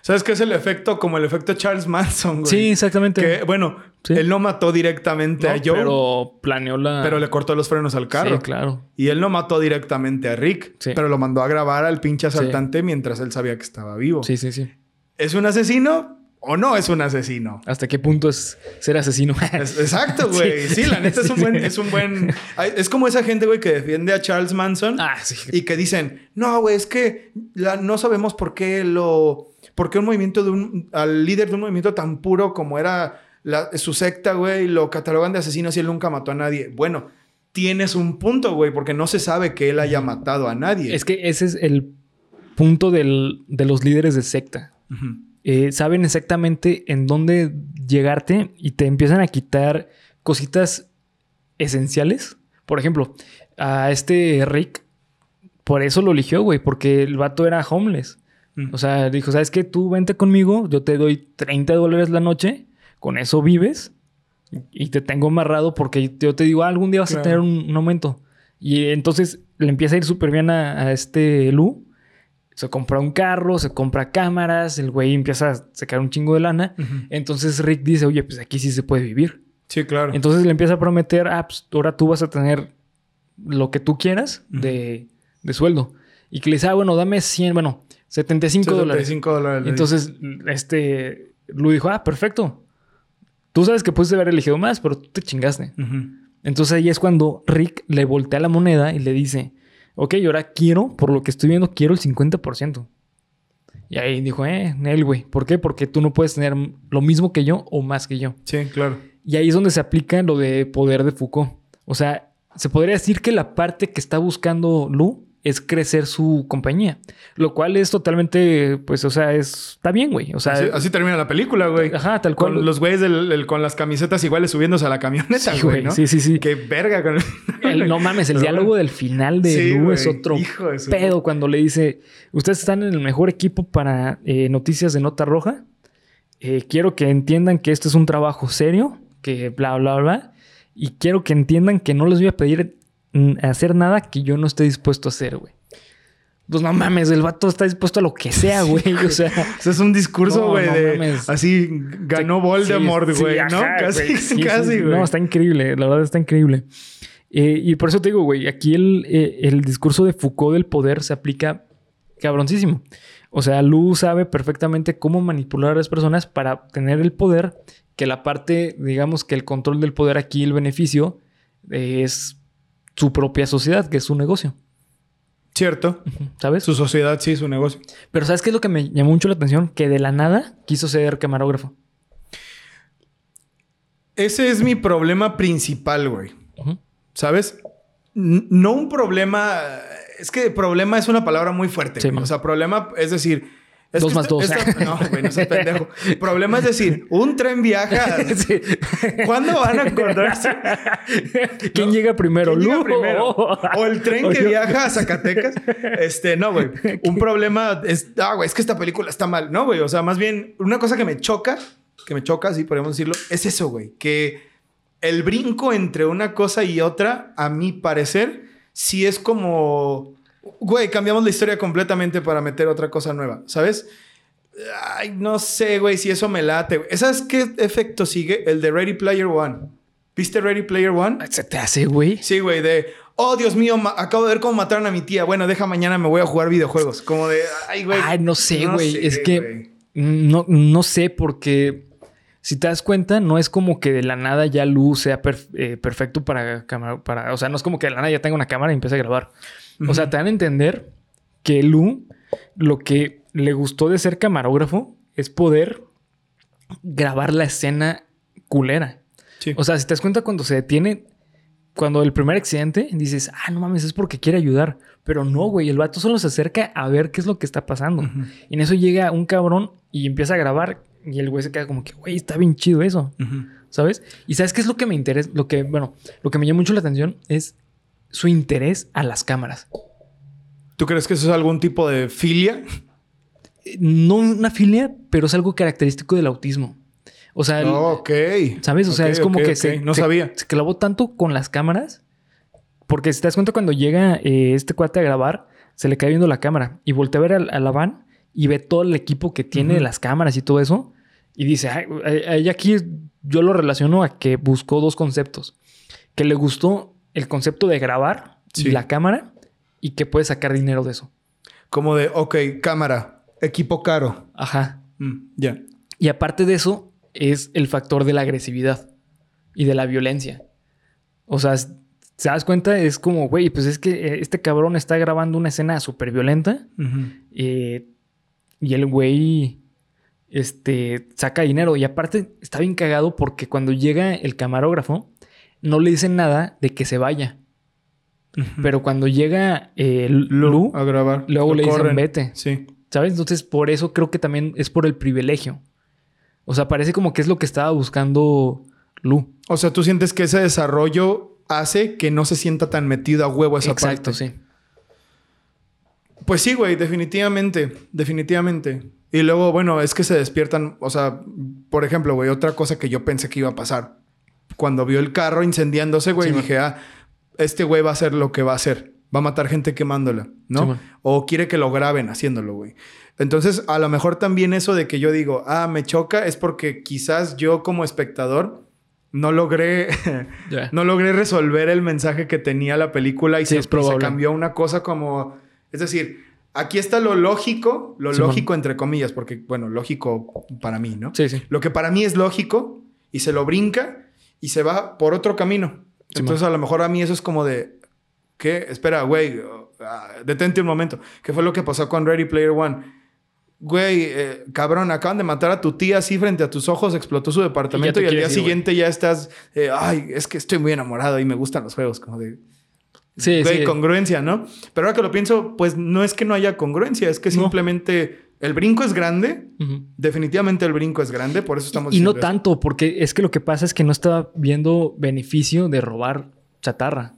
¿Sabes qué es el efecto? Como el efecto Charles Manson, güey. Sí, exactamente. Que, bueno, Sí. él no mató directamente No, a Joe, pero... pero planeó la. le cortó los frenos al carro. Sí, claro. Y él no mató directamente a Rick, Sí. pero lo mandó a grabar al pinche asaltante mientras él sabía que estaba vivo. Sí, sí, sí. ¿Es un asesino o no es un asesino? ¿Hasta qué punto es ser asesino? Es- exacto, güey. Sí, la neta es un buen... sí. Es, un buen es como esa gente, güey, que defiende a Charles Manson. ah. Y que dicen, no, güey, es que la- no sabemos por qué lo... ¿Por qué un movimiento de un... Al líder de un movimiento tan puro como era la- su secta, güey, lo catalogan de asesino si él nunca mató a nadie? Bueno, tienes un punto, güey, porque no se sabe que él haya matado a nadie. Es que ese es el punto del- de los líderes de secta. Eh, saben exactamente en dónde llegarte y te empiezan a quitar cositas esenciales. Por ejemplo, a este Rick, por eso lo eligió, güey, porque el vato era homeless. Mm. O sea, dijo, ¿sabes qué? Tú vente conmigo, yo te doy 30 dólares la noche, con eso vives y te tengo amarrado porque yo te digo, "Ah, algún día vas a Claro. tener un, un aumento. Y entonces le empieza a ir súper bien a, a este Lu. Se compra un carro, se compra cámaras, el güey empieza a sacar un chingo de lana. Entonces Rick dice, oye, pues aquí sí se puede vivir. Sí, claro. Entonces le empieza a prometer, ah, pues ahora tú vas a tener lo que tú quieras de, de sueldo. Y que le dice, ah, bueno, dame 100, bueno, 75 dólares. 75 dólares. Entonces, este, Lu dijo, ah, perfecto. Tú sabes que puedes haber elegido más, pero tú te chingaste. Entonces ahí es cuando Rick le voltea la moneda y le dice, ok, ahora quiero, por lo que estoy viendo, quiero el 50%. Y ahí dijo, eh, Nel, güey. ¿Por qué? Porque tú no puedes tener lo mismo que yo o más que yo. Sí, claro. Y ahí es donde se aplica lo de poder de Foucault. O sea, se podría decir que la parte que está buscando Lu es crecer su compañía. Lo cual es totalmente, pues, o sea, es, está bien, güey. O sea, Así, así termina la película, güey. ajá, tal cual. Con los güeyes del- el- con las camisetas iguales subiéndose a la camioneta, Sí, güey. ¿no? Sí, sí, sí. Qué verga con el... El- no mames, el Pero diálogo bueno. del final de Sí, Lu es otro Hijo de su- pedo cuando le dice, ustedes están en el mejor equipo para eh, noticias de nota roja. Eh, quiero que entiendan que este es un trabajo serio, que bla, bla, bla. Y quiero que entiendan que no les voy a pedir hacer nada que yo no esté dispuesto a hacer, güey. Pues no mames, el vato está dispuesto a lo que sea, güey. O sea, Ese es un discurso, güey, no de... mames. Así ganó Voldemort, Sí, güey, sí, ¿no? ajá, casi, güey. Casi, güey. No, está increíble. La verdad está increíble. Eh, y por eso te digo, güey, aquí el, eh, el discurso de Foucault del poder se aplica cabroncísimo. O sea, Lu sabe perfectamente cómo manipular a las personas para tener el poder, que la parte, digamos que el control del poder aquí, el beneficio, eh, es su propia sociedad, que es su negocio. Cierto. ¿Sabes? Su sociedad, sí, su negocio. Pero ¿sabes qué es lo que me llamó mucho la atención? Que de la nada quiso ser camarógrafo. Ese es mi problema principal, güey. ¿Sabes? N- no un problema. Es que problema es una palabra muy fuerte. Sí, o sea, problema es decir. Es Dos más dos. esta- no, güey, no seas pendejo. Problema es decir, un tren viaja. Sí. ¿Cuándo van a encontrarse? ¿Quién llega primero? ¿Quién llega primero? O el tren O que yo. viaja a Zacatecas. Este, no, güey. Un problema es, ah, güey, es que esta película está mal. No, güey. O sea, más bien, una cosa que me choca, que me choca, sí, podemos decirlo, es eso, güey. Que el brinco entre una cosa y otra, a mi parecer, sí es como, güey, cambiamos la historia completamente para meter otra cosa nueva, ¿sabes? Ay, no sé, güey, si eso me late. güey. ¿Sabes qué efecto sigue? El de Ready Player One. ¿Viste Ready Player One? ¿Se te hace, güey? Sí, güey, de, oh, Dios mío, acabo de ver cómo mataron a mi tía. Bueno, deja mañana, me voy a jugar videojuegos. Como de, ay, güey. Ay, no sé, No güey. sé, es que güey. no, no sé porque si te das cuenta, no es como que de la nada ya Lu sea perf- eh, perfecto para cámara. Para, o sea, no es como que de la nada ya tenga una cámara y empiece a grabar. O sea, te dan a entender que Lu lo que le gustó de ser camarógrafo es poder grabar la escena culera. Sí. O sea, si te das cuenta cuando se detiene, cuando el primer accidente, dices, ah, no mames, es porque quiere ayudar. Pero no, güey, el vato solo se acerca a ver qué es lo que está pasando. Y en eso llega un cabrón y empieza a grabar y el güey se queda como que, güey, está bien chido eso. ¿sabes? Y ¿sabes qué es lo que me interesa? Lo que, bueno, lo que me llama mucho la atención es su interés a las cámaras. ¿Tú crees que eso es algún tipo de filia? No una filia, pero es algo característico del autismo. O sea, el- ok. ¿Sabes? O sea, es como que ok. se, No se- sabía. se clavó tanto con las cámaras. Porque si te das cuenta, cuando llega eh, este cuate a grabar, se le cae viendo la cámara y voltea a ver al- a, la van y ve todo el equipo que tiene, Ujú. las cámaras y todo eso. Y dice, "Ay, aquí yo lo relaciono a que buscó dos conceptos. Que le gustó el concepto de grabar Sí. y la cámara y que puede sacar dinero de eso. Como de, ok, cámara, equipo caro. Ajá. Mm, ya. Y aparte de eso, es el factor de la agresividad y de la violencia. O sea, ¿se das cuenta? Es como, güey, pues es que eh, este cabrón está grabando una escena súper violenta eh, y el güey este, saca dinero. Y aparte está bien cagado porque cuando llega el camarógrafo, no le dicen nada de que se vaya. Pero cuando llega eh, Lu, a grabar. luego le dicen vete. Sí. ¿Sabes? Entonces, por eso creo que también es por el privilegio. O sea, parece como que es lo que estaba buscando Lu. O sea, tú sientes que ese desarrollo hace que no se sienta tan metido a huevo esa Exacto, parte. sí. Pues sí, güey, definitivamente, definitivamente. Y luego, bueno, es que se despiertan, o sea, por ejemplo, güey, otra cosa que yo pensé que iba a pasar. Cuando vio el carro incendiándose, güey, Sí, dije, ah, este güey va a hacer lo que va a hacer. Va a matar gente quemándola, ¿no? Sí, o quiere que lo graben haciéndolo, güey. Entonces, a lo mejor también eso de que yo digo, ah, me choca, es porque quizás yo como espectador no logré, no logré resolver el mensaje que tenía la película y Sí, se, es se cambió una cosa como, es decir, aquí está lo lógico, lo lógico entre comillas, porque, bueno, lógico para mí, ¿no? Sí, sí. Lo que para mí es lógico y se lo brinca y se va por otro camino. Sí, Entonces, a lo mejor a mí eso es como de, ¿qué? Espera, güey, ah, detente un momento. ¿Qué fue lo que pasó con Ready Player One? Güey, eh, cabrón, acaban de matar a tu tía así frente a tus ojos, explotó su departamento te y, al día ir, siguiente ya estás, eh, ay, es que estoy muy enamorado y me gustan los juegos, como de, Sí, güey, sí. congruencia, ¿no? Pero ahora que lo pienso, pues no es que no haya congruencia, es que No. simplemente el brinco es grande, definitivamente el brinco es grande, por eso estamos Y no eso. tanto, porque es que lo que pasa es que no estaba viendo beneficio de robar chatarra.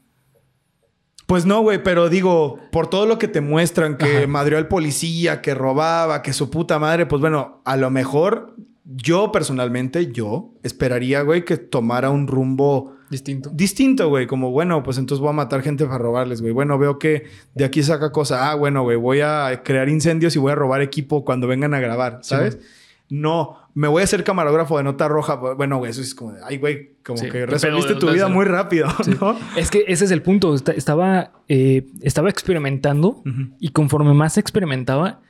Pues no, güey, pero digo, por todo lo que te muestran, que Ajá. madrió al policía, que robaba, que su puta madre, pues bueno, a lo mejor yo personalmente, yo esperaría, güey, que tomara un rumbo Distinto. distinto, güey. Como, bueno, pues entonces voy a matar gente para robarles, güey. Bueno, veo que de aquí saca cosa. Ah, bueno, güey, voy a crear incendios y voy a robar equipo cuando vengan a grabar, Sí, ¿sabes? no, me voy a hacer camarógrafo de nota roja. Bueno, güey, eso es como ay, güey, como Sí, que resolviste pedo, tu vida muy rápido, Sí. ¿no? Es que ese es el punto. Esta- Estaba, eh, estaba experimentando y conforme más experimentaba,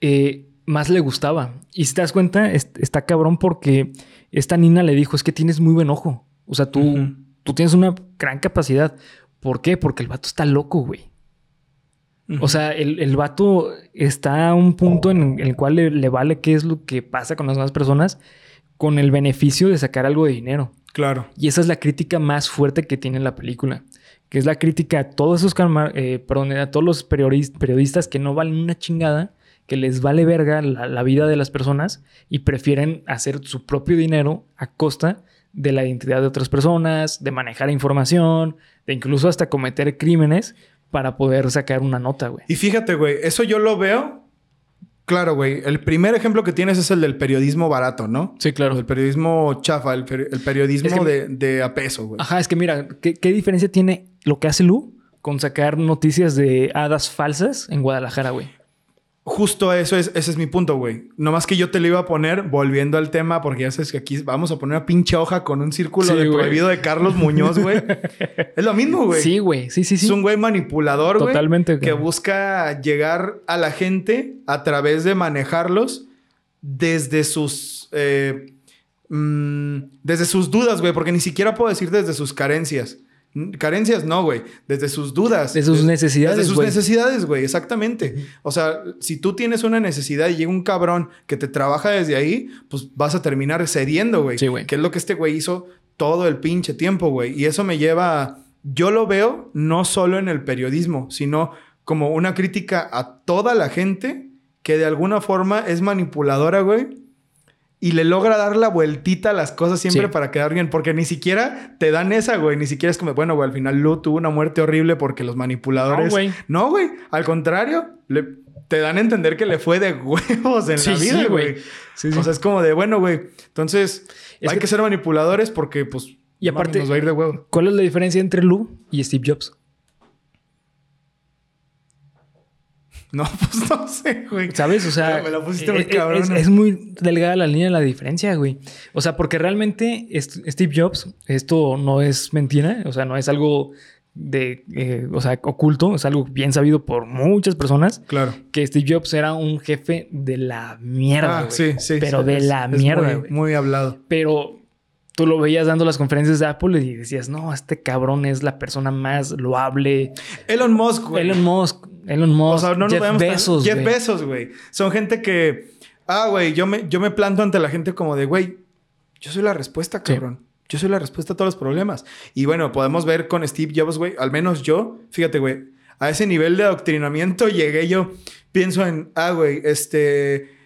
eh, más le gustaba. Y si te das cuenta, es- está cabrón porque esta Nina le dijo, es que tienes muy buen ojo. O sea, tú, tú tienes una gran capacidad. ¿Por qué? Porque el vato está loco, güey. O sea, el, el vato está a un punto en el cual le, le vale qué es lo que pasa con las demás personas con el beneficio de sacar algo de dinero. Claro. Y esa es la crítica más fuerte que tiene la película. Que es la crítica a todos esos eh, perdón, a todos los periodis- periodistas que no valen una chingada, que les vale verga la, la vida de las personas y prefieren hacer su propio dinero a costa de la identidad de otras personas, de manejar información, de incluso hasta cometer crímenes para poder sacar una nota, güey. Y fíjate, güey, eso yo lo veo. Claro, güey. El primer ejemplo que tienes es el del periodismo barato, ¿no? Sí, El periodismo chafa, el, peri- el periodismo Es que- de, de a peso, güey. Ajá, es que mira, ¿qué, qué diferencia tiene lo que hace Lu con sacar noticias de hadas falsas en Guadalajara, güey? Justo eso es, ese es mi punto, güey. Nomás que yo te lo iba a poner volviendo al tema, porque ya sabes que aquí vamos a poner una pinche hoja con un círculo Sí, de güey. prohibido de Carlos Muñoz, güey. es lo mismo, güey. Sí, güey. Sí, sí, sí. Es un güey manipulador, güey. Totalmente, Que güey. busca llegar a la gente a través de manejarlos desde sus. eh, mm, desde sus dudas, güey. Porque ni siquiera puedo decir desde sus carencias. Carencias no, güey. Desde sus dudas. De sus Des- necesidades, Desde sus necesidades, güey. Exactamente. O sea, si tú tienes una necesidad y llega un cabrón que te trabaja desde ahí, pues vas a terminar cediendo, güey. Sí, güey. Que es lo que este güey hizo todo el pinche tiempo, güey. Y eso me lleva a... Yo lo veo no solo en el periodismo, sino como una crítica a toda la gente que de alguna forma es manipuladora, güey. Y le logra dar la vueltita a las cosas siempre Sí. para quedar bien. Porque ni siquiera te dan esa, güey. Ni siquiera es como, bueno, güey, al final Lu tuvo una muerte horrible porque los manipuladores... No, güey. No, güey. Al contrario, le- te dan a entender que le fue de huevos en Sí, la vida, güey. O sea, es como de, bueno, güey. Entonces, Es hay que- que... ser manipuladores porque, pues... Y aparte- Nos va a ir de huevo. ¿Cuál es la diferencia entre Lu y Steve Jobs? No, pues no sé, güey. ¿Sabes? O sea, Me la pusiste muy eh, eh, cabrona. es, es muy delgada la línea de la diferencia, güey. O sea, porque realmente Steve Jobs, esto no es mentira, o sea, no es algo de, eh, o sea, oculto, es algo bien sabido por muchas personas, Claro. que Steve Jobs era un jefe de la mierda, Ah, sí, sí. Pero sí, de es- la es mierda, muy hablado. Pero tú lo veías dando las conferencias de Apple y decías, no, este cabrón es la persona más loable. Elon Musk, güey. Elon Musk, Elon Musk, O sea, no nos Jeff Bezos, Jeff güey. Bezos, güey. Son gente que... Ah, güey, yo me, yo me planto ante la gente como de, güey, yo soy la respuesta, Sí. cabrón. Yo soy la respuesta a todos los problemas. Y bueno, podemos ver con Steve Jobs, güey. Al menos yo, fíjate, güey. A ese nivel de adoctrinamiento llegué yo. pienso en, ah, güey, este...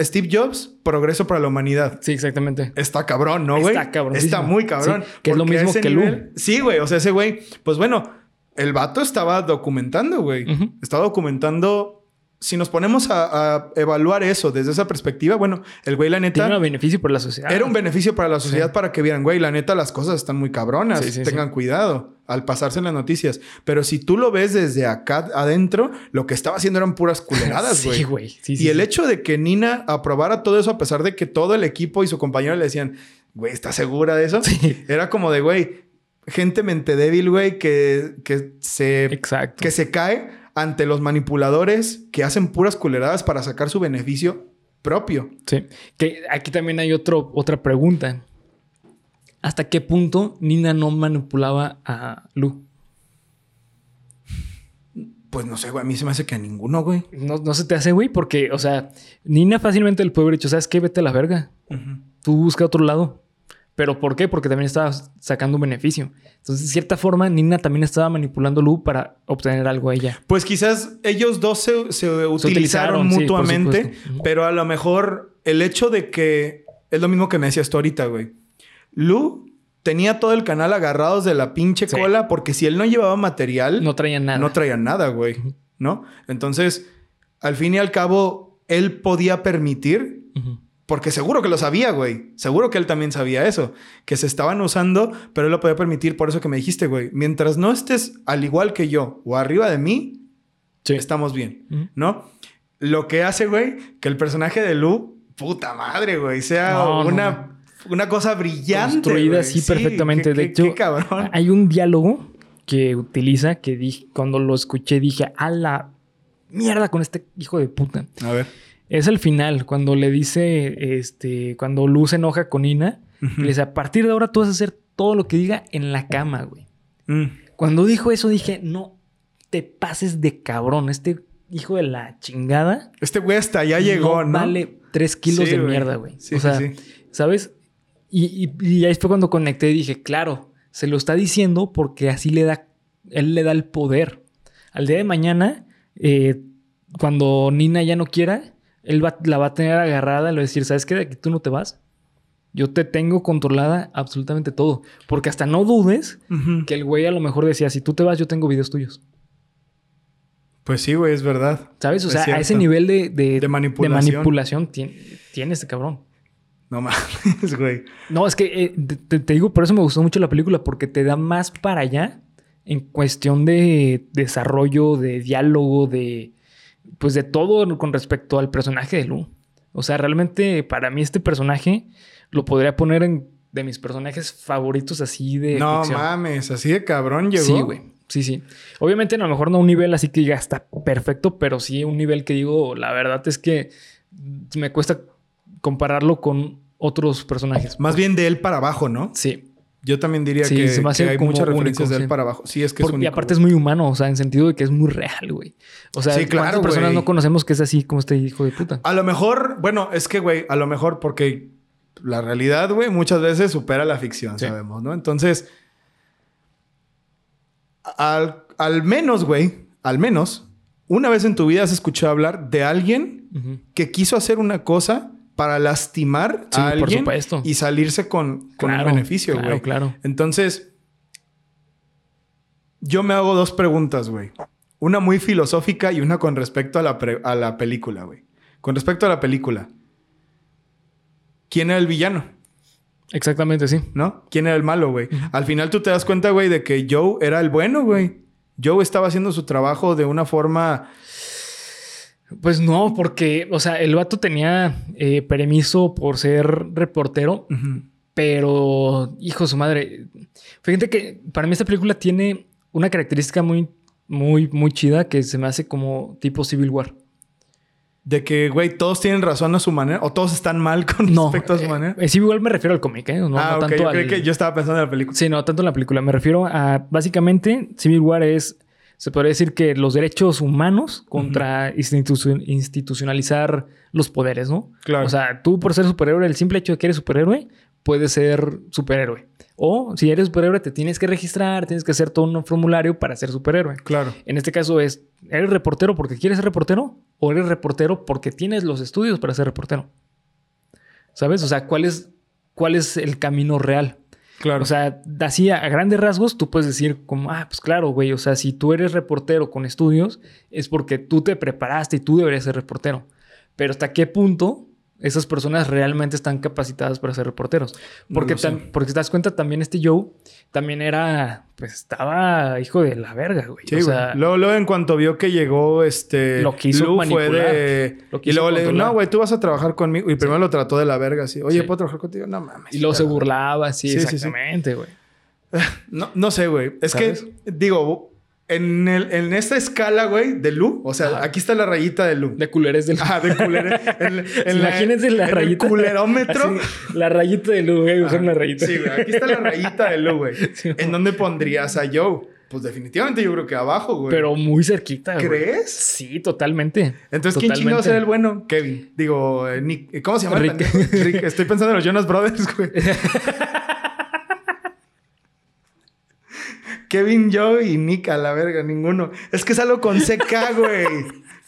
Steve Jobs, progreso para la humanidad. Sí, exactamente. Está cabrón, ¿no, güey? Está cabrón. Está muy cabrón. Sí, que es lo mismo que nivel- Lu. Sí, güey. O sea, ese güey, pues bueno, el vato estaba documentando, güey. Estaba documentando. Si nos ponemos a, a evaluar eso desde esa perspectiva, bueno, el güey, la neta, Tiene un beneficio por la sociedad. era un beneficio para la sociedad Sí. para que vieran, güey, la neta, las cosas están muy cabronas. Sí, sí, Tengan cuidado al pasarse en las noticias. Pero si tú lo ves desde acá adentro, lo que estaba haciendo eran puras culeradas, güey. Sí, y el hecho de que Nina aprobara todo eso, a pesar de que todo el equipo y su compañero le decían, güey, ¿estás segura de eso? Era como de, güey, gente mente débil, güey, que, que, se, Exacto. que se cae ante los manipuladores que hacen puras culeradas para sacar su beneficio propio. Sí. Que aquí también hay otro, otra pregunta. ¿Hasta qué punto Nina no manipulaba a Lu? Pues no sé, güey, a mí se me hace que a ninguno, güey. No, no se te hace, güey, porque, o sea, Nina fácilmente le puede haber dicho, ¿sabes qué? Vete a la verga. Tú busca otro lado. ¿Pero por qué? Porque también estaba sacando un beneficio. Entonces, de cierta forma, Nina también estaba manipulando a Lu para obtener algo a ella. Pues quizás ellos dos se, se utilizaron, mutuamente, pero a lo mejor el hecho de que es lo mismo que me decías tú ahorita, güey. Lu tenía todo el canal agarrados de la pinche Sí. cola porque si él no llevaba material, No traían nada. no traía nada, güey, ¿no? Entonces, al fin y al cabo, él podía permitir. Porque seguro que lo sabía, güey. Seguro que él también sabía eso. Que se estaban usando, pero él lo podía permitir por eso que me dijiste, güey. Mientras no estés al igual que yo o arriba de mí, Sí. estamos bien. ¿no? Lo que hace, güey, que el personaje de Lu, puta madre, güey, sea No, no, una, una cosa brillante. Construida así Sí, perfectamente. qué- de hecho, qué hay un diálogo que utiliza que dije, cuando lo escuché dije, a la mierda con este hijo de puta. A ver. Es el final, cuando le dice, este, cuando Luz se enoja con Ina, Ujú. le dice, a partir de ahora tú vas a hacer todo lo que diga en la cama, güey. Mm. Cuando dijo eso dije, no te pases de cabrón, este hijo de la chingada. Este güey hasta allá llegó, ¿no? Vale tres kilos Sí, de mierda, güey. Sí, o sea, sí. ¿sabes? Y, y- y ahí fue cuando conecté y dije, claro, se lo está diciendo porque así le da, él le da el poder. Al día de mañana, eh, cuando Nina ya no quiera, él va- la va a tener agarrada y le va a decir, ¿sabes qué? De aquí tú no te vas. Yo te tengo controlada absolutamente todo. Porque hasta no dudes que el güey a lo mejor decía, si tú te vas, yo tengo videos tuyos. Pues sí, güey, es verdad. ¿Sabes? O Es sea, a ese nivel de, de, De manipulación. de manipulación tiene, tiene este cabrón. No mames, güey. No, es que eh, te, te- te digo, por eso me gustó mucho la película, porque te da más para allá en cuestión de desarrollo, de diálogo, de pues de todo con respecto al personaje de Lu. O sea, realmente para mí este personaje lo podría poner en de mis personajes favoritos así de No ficción. mames, así de cabrón llegó. Sí, güey. Sí, sí. Obviamente, a lo mejor no un nivel así que ya está perfecto, pero sí un nivel que digo, la verdad es que me cuesta compararlo con otros personajes. Más bien de él para abajo, ¿no? Sí. Yo también diría Sí, que, se me hace que hay muchas referencias único, de él sí. para abajo. Sí, es que Porque- es y único. aparte es muy humano, o sea, en sentido de que es muy real, güey. O sea, Sí, claro, ¿cuántas personas güey. no conocemos que es así como este hijo de puta? A lo mejor, bueno, es que, güey, a lo mejor porque la realidad, güey, muchas veces supera la ficción, Sí. sabemos, ¿no? Entonces, al, al menos, güey, al menos, una vez en tu vida has escuchado hablar de alguien que quiso hacer una cosa para lastimar Sí, a por alguien supuesto. y salirse con, con Claro, un beneficio, güey. Claro, claro. Entonces, yo me hago dos preguntas, güey. Una muy filosófica y una con respecto a la, pre- a la película, güey. Con respecto a la película. ¿Quién era el villano? Exactamente, sí. ¿No? ¿Quién era el malo, güey? Al final tú te das cuenta, güey, de que Joe era el bueno, güey. Joe estaba haciendo su trabajo de una forma... Pues no, porque, o sea, el vato tenía eh, permiso por ser reportero, pero, hijo de su madre. Fíjate que para mí esta película tiene una característica muy, muy, muy chida que se me hace como tipo Civil War. De que, güey, todos tienen razón a su manera o todos están mal con No, respecto a su eh, manera. eh, Civil War me refiero al cómic, ¿eh? No, ah, no ok. tanto Yo, al... creí que yo estaba pensando en la película. Sí, no tanto en la película. Me refiero a, básicamente, Civil War es, se podría decir que los derechos humanos contra institucio- institucionalizar los poderes, ¿no? Claro. O sea, tú por ser superhéroe, el simple hecho de que eres superhéroe, puedes ser superhéroe. O si eres superhéroe, te tienes que registrar, tienes que hacer todo un formulario para ser superhéroe. Claro. En este caso es, ¿eres reportero porque quieres ser reportero? ¿O eres reportero porque tienes los estudios para ser reportero? ¿Sabes? O sea, ¿cuál es, cuál es el camino real? Claro. O sea, así a, grandes rasgos, tú puedes decir como, ah, pues claro, güey, o sea, si tú eres reportero con estudios, es porque tú te preparaste y tú deberías ser reportero. Pero ¿hasta qué punto esas personas realmente están capacitadas para ser reporteros? No Porque, tam- porque te das cuenta, también este Joe también era, pues estaba hijo de la verga, güey. Sí, o sea, luego, luego, en cuanto vio que llegó este. Lo quiso Lu, fue manipular. de. Lo y quiso luego le dijo, no, güey, tú vas a trabajar conmigo. Y primero lo trató de la verga, así. Oye, Sí. ¿puedo trabajar contigo? No mames. y luego se burlaba, sí, Sí, sí, sí. exactamente, güey. No, no sé, güey. Es ¿Sabes? que, digo, en, el, en esta escala, güey, de Lu, o sea, Ajá. aquí está la rayita de Lu. De culeres del... Ah, de culero. En, en Imagínense la en el rayita. culerómetro. Así, la rayita de luz, güey, usar una rayita. Sí, güey. Aquí está la rayita de Lu, güey. Sí, ¿En dónde pondrías a Joe? Pues definitivamente yo creo que abajo, güey. Pero muy cerquita, güey. ¿Crees? Sí, totalmente. Entonces, ¿quién chingados era el bueno? Kevin. Digo, eh, Nick. ¿Cómo se llama? el Rick. Rick. Estoy pensando en los Jonas Brothers, güey. Kevin, Joe y Nick a la verga, ninguno. Es que es algo con CK, güey.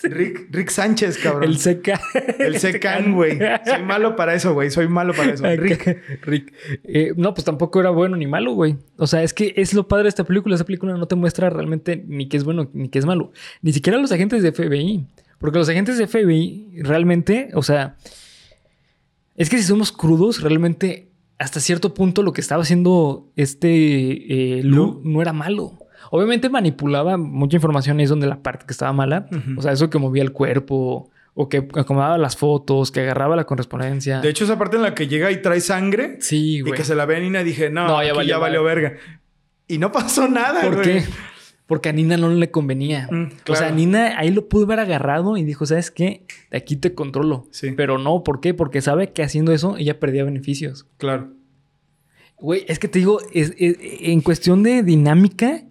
Rick, Rick Sánchez, cabrón. El seca. El Secan, güey. Soy malo para eso, güey. Soy malo para eso. Rick. Rick. Eh, no, pues tampoco era bueno ni malo, güey. O sea, es que es lo padre de esta película. Esta película no te muestra realmente ni qué es bueno ni qué es malo. Ni siquiera los agentes de FBI. Porque los agentes de FBI realmente, o sea, es que si somos crudos, realmente hasta cierto punto lo que estaba haciendo este eh, Lu Lu. no era malo. Obviamente manipulaba mucha información, ahí es donde la parte que estaba mala. O sea, eso que movía el cuerpo, o que acomodaba las fotos, que agarraba la correspondencia. De hecho, esa parte en la que llega y trae sangre sí, y que se la ve a Nina, dije, no, No, ya valió ya valió verga. Y no pasó nada, ¿Por güey. qué? Porque a Nina no le convenía. Mm, O sea, claro. Nina ahí lo pudo haber agarrado y dijo, ¿sabes qué? De aquí te controlo. Sí. Pero no, ¿por qué? Porque sabe que haciendo eso ella perdía beneficios. Claro. Güey, es que te digo, es- es- en cuestión de dinámica,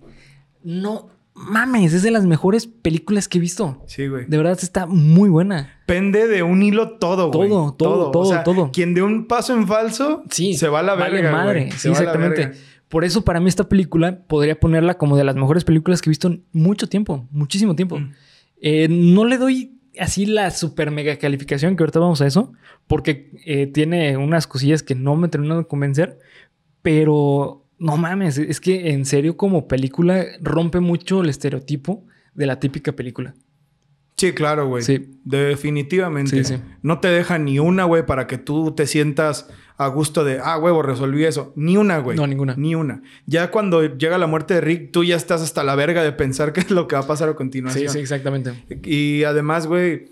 no mames, es de las mejores películas que he visto. Sí, güey. De verdad está muy buena. Pende de un hilo todo, güey. Todo, todo, todo, O sea, todo. Quien de un paso en falso Sí. se va a la vale verga. madre. güey. Se Sí, va a la exactamente. verga. Por eso para mí esta película podría ponerla como de las mejores películas que he visto en mucho tiempo, muchísimo tiempo. Mm. Eh, no le doy así la super mega calificación, que ahorita vamos a eso, porque eh, tiene unas cosillas que no me terminan de convencer, pero no mames, es que en serio como película rompe mucho el estereotipo de la típica película. Sí, claro, güey. Sí. Definitivamente. Sí, sí. No te deja ni una, güey, para que tú te sientas a gusto de, ah, huevo, resolví eso. Ni una, güey. No, ninguna. Ni una. Ya cuando llega la muerte de Rick, tú ya estás hasta la verga de pensar qué es lo que va a pasar a continuación. Sí, sí, exactamente. Y además, güey,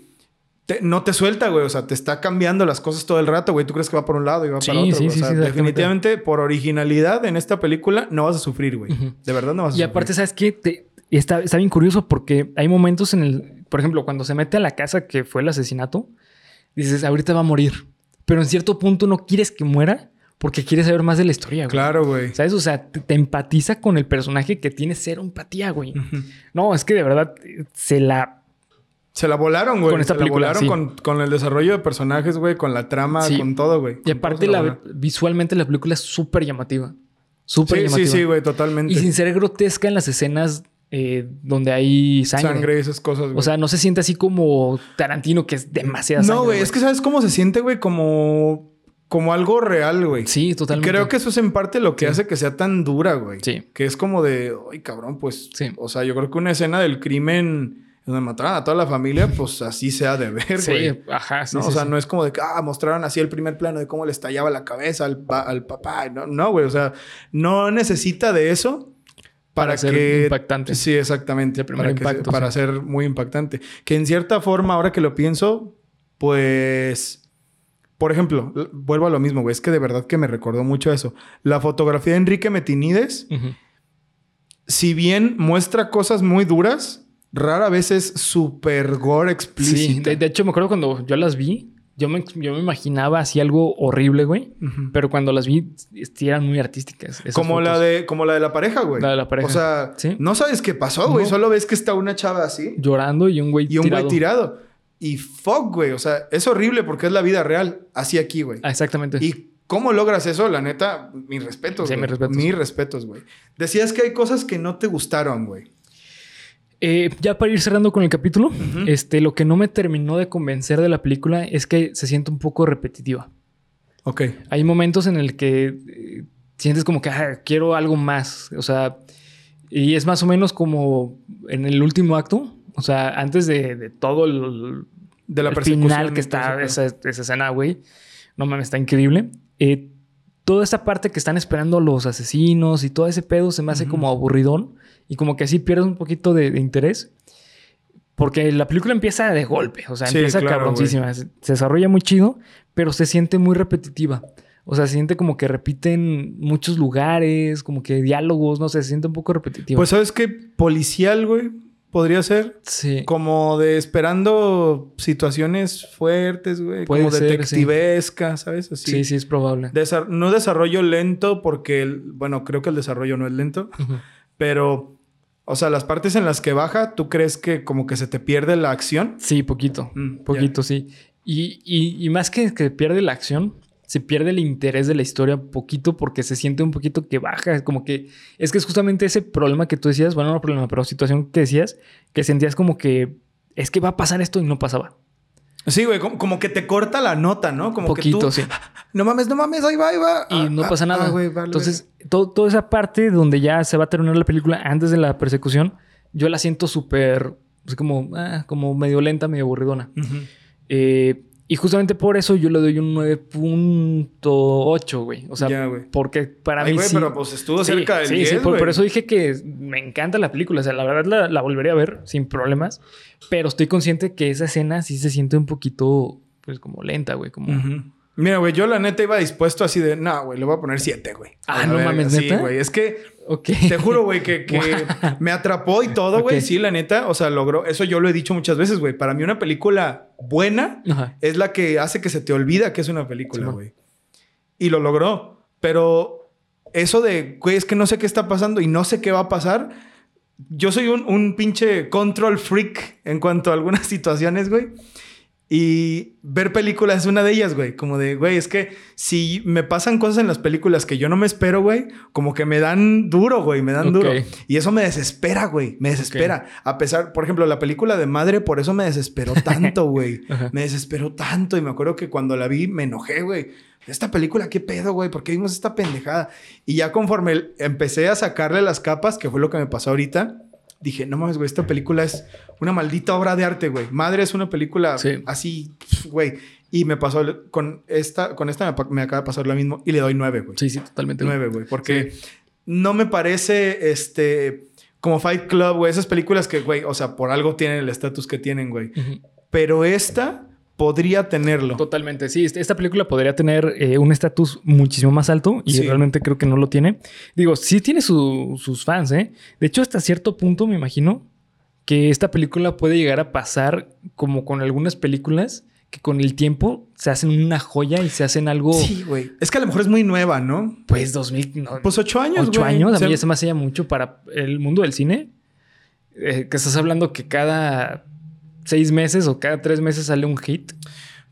te- no te suelta, güey. O sea, te está cambiando las cosas todo el rato, güey. Tú crees que va por un lado y va Sí, para otro. sí, o sea, sí, definitivamente, por originalidad en esta película, no vas a sufrir, güey. De verdad no vas a Y sufrir. aparte, ¿sabes qué? Te- está, está bien curioso porque hay momentos en el, por ejemplo, cuando se mete a la casa que fue el asesinato, dices, ahorita va a morir. Pero en cierto punto no quieres que muera porque quieres saber más de la historia, güey. Claro, güey. ¿Sabes? O sea, te, te empatiza con el personaje que tiene cero empatía, güey. No, es que de verdad se la... Se la volaron, güey. Con esta Se película, la volaron sí. con, con el desarrollo de personajes, güey, con la trama, Sí. con todo, güey. Y aparte, la, visualmente la película es súper llamativa. Súper Sí, llamativa. sí, sí, güey, totalmente. Y sin ser grotesca en las escenas eh, donde hay sangre. Sangre y esas cosas, güey. O sea, no se siente así como Tarantino, que es demasiada sangre. no, güey, es que ¿sabes cómo se siente, güey? Como, como algo real, güey. Sí, Y totalmente. creo que eso es en parte lo que Sí. hace que sea tan dura, güey. Sí. Que es como de, ay, cabrón, pues. Sí. O sea, yo creo que una escena del crimen donde mataron a toda la familia, pues así sea de ver, güey. Sí, ajá, sí. ¿no? sí, o sea, sí. no es como de que, ah, mostraron así el primer plano de cómo le estallaba la cabeza al, pa- al papá. No, no, güey. O sea, no necesita de eso para, Para ser que... impactante. Sí, exactamente. Para que impacto, para sí. ser muy impactante. Que en cierta forma, ahora que lo pienso, pues... Por ejemplo, vuelvo a lo mismo, güey. Es que de verdad que me recordó mucho eso. La fotografía de Enrique Metinides, si bien muestra cosas muy duras, rara vez es súper gore Sí, explícita. de, de hecho me acuerdo cuando yo las vi, yo me, yo me imaginaba así algo horrible, güey. Pero cuando las vi, sí eran muy artísticas. Como la, de, como la de la pareja, güey. La de la pareja. O sea, Sí. no sabes qué pasó, güey. No. Solo ves que está una chava así Llorando y un güey y un tirado. güey tirado. Y fuck, güey. O sea, es horrible porque es la vida real. Así aquí, güey. Ah, exactamente. Y ¿Cómo logras eso? La neta, mis respetos. Sí, mis respetos. Mis respetos, güey. Decías que hay cosas que no te gustaron, güey. Eh, ya para ir cerrando con el capítulo, este, lo que no me terminó de convencer de la película es que se siente un poco repetitiva. Ok. Hay momentos en el que eh, sientes como que "Ah, quiero algo más. O sea, y es más o menos como en el último acto. O sea, antes de, de todo el, De la el persecución. final que está esa, esa escena, güey. No mames, está increíble. Eh, toda esa parte que están esperando a los asesinos y todo ese pedo se me hace como aburridón y como que así pierdes un poquito de, de interés. Porque la película empieza de golpe, o sea, Sí, empieza claro, cabroncísima. Se, se desarrolla muy chido, pero se siente muy repetitiva. O sea, se siente como que repiten muchos lugares, como que diálogos, no sé, se siente un poco repetitiva. Pues, ¿sabes qué? Policial, güey. Podría ser. sí. Como de esperando situaciones fuertes, güey. Como ser, detectivesca, ¿sabes? Así. Sí, sí, es probable. Desa- no desarrollo lento porque, el- bueno, creo que el desarrollo no es lento, Ujú. Pero, o sea, las partes en las que baja, ¿tú crees que como que se te pierde la acción? Sí, poquito. Mm. Poquito, sí. Y, y- y más que que pierde la acción, se pierde el interés de la historia poquito porque se siente un poquito que baja. Es como que. Es que es justamente ese problema que tú decías, bueno, no problema, pero situación que decías, que sentías como que es que va a pasar esto y no pasaba. Sí, güey, como, como que te corta la nota, ¿no? Como poquito, que tú, sí. no mames, no mames, ahí va, ahí va. Y Ah, no ah, pasa nada. ah, güey, vale, Entonces, todo- toda esa parte donde ya se va a terminar la película antes de la persecución, yo la siento súper. pues, como, ah, como medio lenta, medio aburridona. Eh, y justamente por eso yo le doy un 9.8, güey. O sea, Ya, güey. porque para Ay, mí güey, sí. pero pues estuvo Sí, cerca del sí, 10, sí, por, güey. por eso dije que me encanta la película. O sea, la verdad la, la volvería a ver sin problemas. Pero estoy consciente que esa escena sí se siente un poquito, pues, como lenta, güey. Como... Mira, güey, yo la neta iba dispuesto así de, no, güey, le voy a poner 7, güey. Ah, A no mames, Sí, ¿neta? güey, es que Ok. Te juro, güey, que, que me atrapó y todo, güey. Ok. Sí, la neta. O sea, logró. Eso yo lo he dicho muchas veces, güey. Para mí, una película buena Ajá. es la que hace que se te olvida que es una película, güey. Y lo logró. Pero eso de, güey, es que no sé qué está pasando y no sé qué va a pasar. Yo soy un, un pinche control freak en cuanto a algunas situaciones, güey. Y ver películas es una de ellas, güey. Como de, güey, es que si me pasan cosas en las películas que yo no me espero, güey, como que me dan duro, güey, me dan duro. Y eso me desespera, güey, me desespera. A pesar, por ejemplo, la película de Madre, por eso me desesperó tanto, güey. Me desesperó tanto y me acuerdo que cuando la vi me enojé, güey. Esta película, ¿qué pedo, güey? ¿Por qué vimos esta pendejada? Y ya conforme empecé a sacarle las capas, que fue lo que me pasó ahorita, dije, no mames, güey, esta película es una maldita obra de arte, güey. Madre es una película Sí. así, güey. Y me pasó con esta, con esta me, acaba de pasar lo mismo y le doy nueve, güey. Sí, sí, totalmente. Nueve, güey. Porque no me parece, este, como Fight Club, güey. Esas películas que, güey, o sea, por algo tienen el estatus que tienen, güey. Pero esta podría tenerlo. Totalmente, sí. este- Esta película podría tener eh, un estatus muchísimo más alto y Sí. realmente creo que no lo tiene. Digo, sí tiene su- sus fans, ¿eh? De hecho, hasta cierto punto me imagino que esta película puede llegar a pasar como con algunas películas que con el tiempo se hacen una joya y se hacen algo, Sí, güey. Es que a lo mejor es muy nueva, ¿no? pues 2000, no, Pues ocho años, ocho güey. años. A O sea, mí ya se me hacía mucho para el mundo del cine. Eh, que estás hablando que cada seis meses o cada tres meses sale un hit.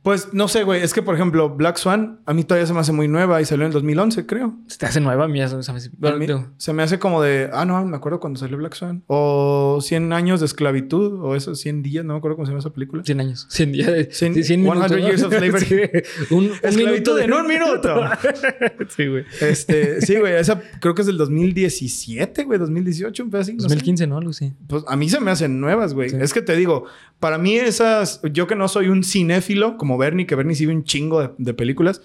Pues no sé, güey. Es que, por ejemplo, Black Swan a mí todavía se me hace muy nueva y salió en el 2011, creo. Se te hace nueva, a mí se me hace- A mí- se me hace como de, ah, no, me acuerdo cuando salió Black Swan. O 100 años de esclavitud, o esos 100 días, no me acuerdo cómo se llama esa película. 100 años. 100 días. de- Cien- sí, 100 minutos. 100 years of slavery. Sí, un, un Esclavitud de- en un minuto. sí, güey. Este, sí, güey, esa creo que es del 2017, güey, 2018, un así. no sé. 2015, ¿no? Algo así. Pues a mí se me hacen nuevas, güey. Sí. Es que te digo, para mí esas, yo que no soy un cinéfilo como Bernie, que Bernie sí ve un chingo de, de películas.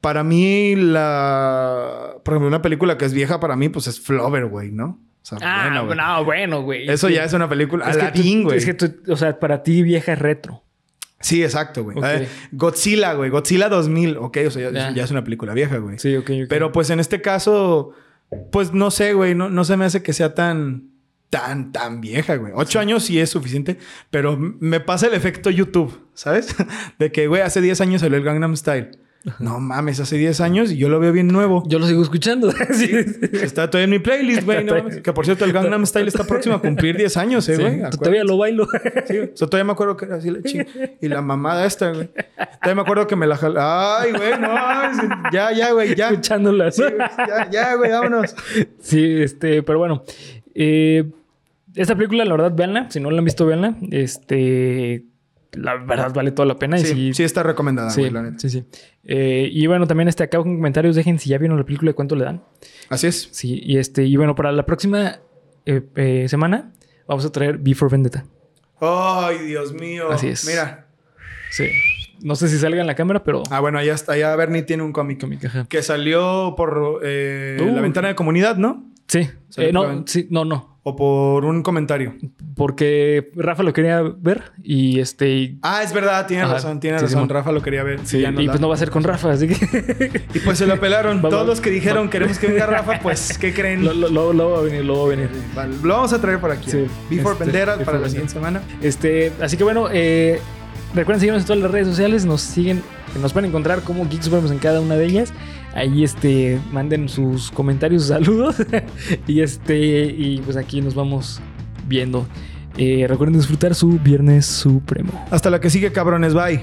Para mí la, por ejemplo, una película que es vieja para mí, pues es Flover, güey, ¿no? O sea, Ah, bueno, güey. no, bueno, güey. Eso ya es una película. Es que tú- Aladdin, güey. Es que tú, o sea, para ti vieja es retro. Sí, exacto, güey. Ok. Eh, Godzilla, güey. Godzilla 2000. Ok, o sea, ya, Ya. ya es una película vieja, güey. Sí, ok, ok. Pero pues en este caso, pues no sé, güey. No, no se me hace que sea tan, tan, tan vieja, güey. Ocho años sí es suficiente, pero me pasa el efecto YouTube, ¿sabes? De que, güey, hace 10 años salió el Gangnam Style. No mames, hace 10 años y yo lo veo bien nuevo. Yo lo sigo escuchando. sí. Está todavía en mi playlist, güey. no que por cierto, el Gangnam Style está próximo a cumplir 10 años, eh, Sí, güey. Todavía lo bailo. Sí, o sea, todavía me acuerdo que era así la ching. Y la mamada esta, güey. Todavía me acuerdo que me la jal... Ay, güey, no. Ya, ya, güey, ya. Escuchándolas. Sí, ya, ya, güey, vámonos. Sí, este, pero bueno. Eh, esta película, la verdad, véanla. Si no la han visto, véanla. Este, la verdad vale toda la pena. y Sí, sí, está recomendada, sí, güey, la neta. sí, sí. Eh, y bueno, también este, acá con comentarios dejen si ya vieron la película y cuánto le dan. Así es. Sí, y este, y bueno, para la próxima eh, eh, semana vamos a traer Before Vendetta. Ay, Dios mío. Así es. Mira. Sí. No sé si salga en la cámara, pero. Ah, bueno, allá está. Allá Bernie tiene un cómic. Que salió por eh, Uh. la ventana de comunidad, ¿no? Sí. Eh, no, sí, no, no. O por un comentario. Porque Rafa lo quería ver y este. y- Ah, es verdad, tiene Ajá. razón, tiene Sí, razón. Rafa lo quería ver. sí, ya y la- pues no va a ser con Rafa, así que. Y pues se lo pelaron. Va- Todos los que dijeron queremos que venga Rafa, pues, ¿qué creen? lo, lo, lo- lo va a venir, lo va a venir. Vale, Lo vamos a traer por aquí. Sí. Before Este, Before para la siguiente semana. Este, así que bueno, eh, recuerden seguirnos en todas las redes sociales, nos siguen, nos pueden encontrar como Geek Supremos en cada una de ellas. Ahí este, manden sus comentarios, saludos. y este, y pues aquí nos vamos viendo. Eh, recuerden disfrutar su Viernes Supremo. Hasta la que sigue, cabrones. Bye.